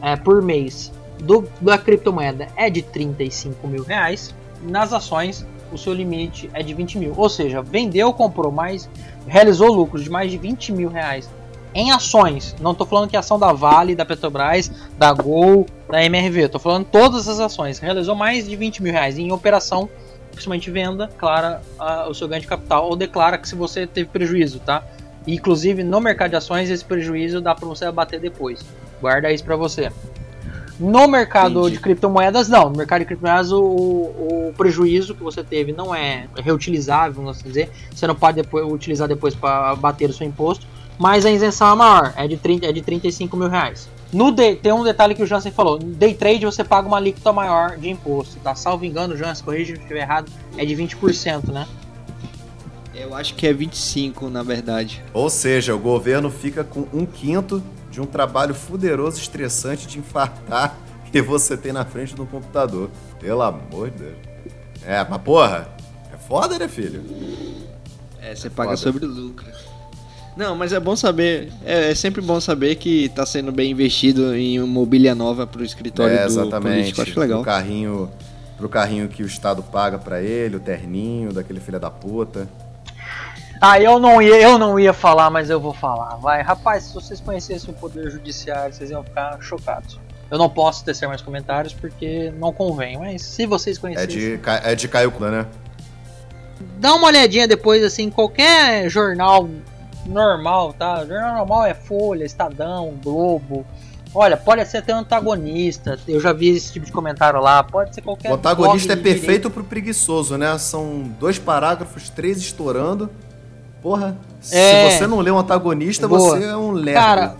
é, por mês do, da criptomoeda é de 35 mil reais, nas ações o seu limite é de 20 mil. Ou seja, vendeu, comprou mais, realizou lucros de mais de 20 mil reais em ações. Não estou falando que ação da Vale, da Petrobras, da Gol, da MRV. Estou falando todas as ações. Realizou mais de 20 mil reais em operação, principalmente venda, declara uh, o seu ganho de capital ou declara que se você teve prejuízo, tá? Inclusive no mercado de ações esse prejuízo dá para você abater depois. Guarda isso para você. No mercado Entendi. de criptomoedas, não. No mercado de criptomoedas, o, o, prejuízo que você teve não é reutilizável, vamos assim dizer. Você não pode depois, utilizar depois para abater o seu imposto. Mas a isenção é maior, é de, 30, é de 35 mil reais. No day, tem um detalhe que o Jansen falou: no day trade você paga uma alíquota maior de imposto, tá? Salvo engano, Jansen, corrija se eu estiver errado, é de 20%, né? Eu acho que é 25, na verdade. Ou seja, o governo fica com um quinto de um trabalho fuderoso, estressante de infartar que você tem na frente do computador. Pelo amor de Deus. É, mas porra, é foda, né, filho? É, você é paga foda. sobre lucro. Não, mas é bom saber, é, é, sempre bom saber que está sendo bem investido em mobília nova para o escritório é, exatamente. do político. Acho legal. Pro carrinho, pro carrinho que o Estado paga para ele, o terninho daquele filho da puta. Ah, eu não ia, eu não ia falar, mas eu vou falar. Vai, rapaz, se vocês conhecessem o poder judiciário, vocês iam ficar chocados. Eu não posso tecer mais comentários porque não convém, mas se vocês conhecessem. É de, é de Caio né? Dá uma olhadinha depois, assim, qualquer jornal normal, tá? Jornal normal é Folha, Estadão, Globo. Olha, pode ser até antagonista. Eu já vi esse tipo de comentário lá. Pode ser qualquer. O antagonista é perfeito direito. pro preguiçoso, né? São dois parágrafos, três estourando. Porra, é... se você não lê um antagonista, Boa. você é um lerdo. Cara,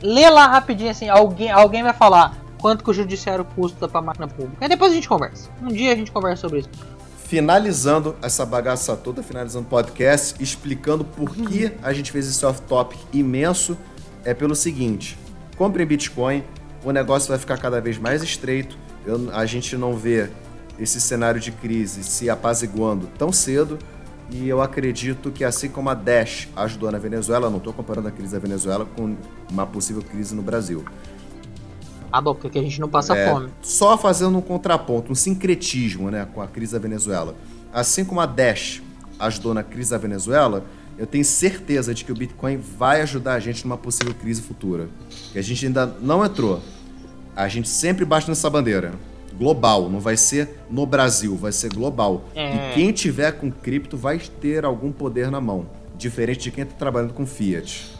lê lá rapidinho assim. Alguém, alguém vai falar quanto que o judiciário custa pra máquina pública. Aí depois a gente conversa. Um dia a gente conversa sobre isso finalizando essa bagaça toda, finalizando o podcast, explicando por que a gente fez esse off-topic imenso, é pelo seguinte: compre Bitcoin, o negócio vai ficar cada vez mais estreito, eu, a gente não vê esse cenário de crise se apaziguando tão cedo, e eu acredito que assim como a Dash ajudou na Venezuela, não estou comparando a crise da Venezuela com uma possível crise no Brasil, ah, bom, porque a gente não passa é, fome. Só fazendo um contraponto, um sincretismo né, com a crise da Venezuela. Assim como a Dash ajudou na crise da Venezuela, eu tenho certeza de que o Bitcoin vai ajudar a gente numa possível crise futura. Que a gente ainda não entrou. A gente sempre bate nessa bandeira. Global, não vai ser no Brasil, vai ser global. É. E quem tiver com cripto vai ter algum poder na mão. Diferente de quem está trabalhando com fiat.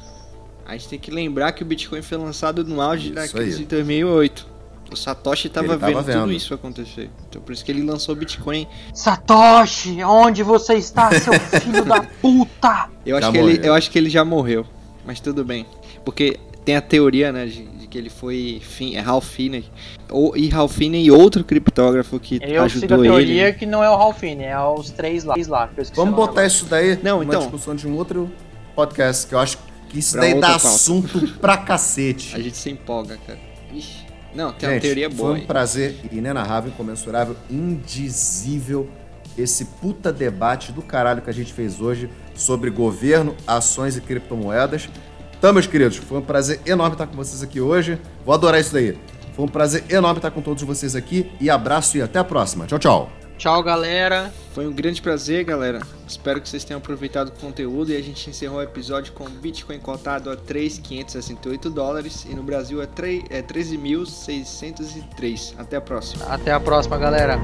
A gente tem que lembrar que o Bitcoin foi lançado no auge isso da crise de 2008. O Satoshi estava vendo, vendo, tudo isso acontecer. Então por isso que ele lançou o Bitcoin. Satoshi, onde você está, seu filho da puta? Eu acho, que ele, eu acho que ele já morreu. Mas tudo bem. Porque tem a teoria, né, de que ele foi fin, é Ralph Finney. Ou, e Ralph Finney e outro criptógrafo que eu ajudou ele. Eu a teoria ele. que não é o Ralph Finney, é os três lá. lá Vamos botar isso daí não, numa então, discussão de um outro podcast, que eu acho isso daí dá pauta. assunto pra cacete. A gente se empolga, cara. Ixi. Não, tem gente, uma teoria boa. Foi um prazer inenarrável, incomensurável, indizível esse puta debate do caralho que a gente fez hoje sobre governo, ações e criptomoedas. Então, meus queridos, foi um prazer enorme estar com vocês aqui hoje. Vou adorar isso daí. Foi um prazer enorme estar com todos vocês aqui e abraço e até a próxima. Tchau, tchau. Tchau, galera. Foi um grande prazer, galera. Espero que vocês tenham aproveitado o conteúdo e a gente encerrou o episódio com Bitcoin cotado a 3.568 dólares e no Brasil a é 13.603. É até a próxima. Até a próxima, galera.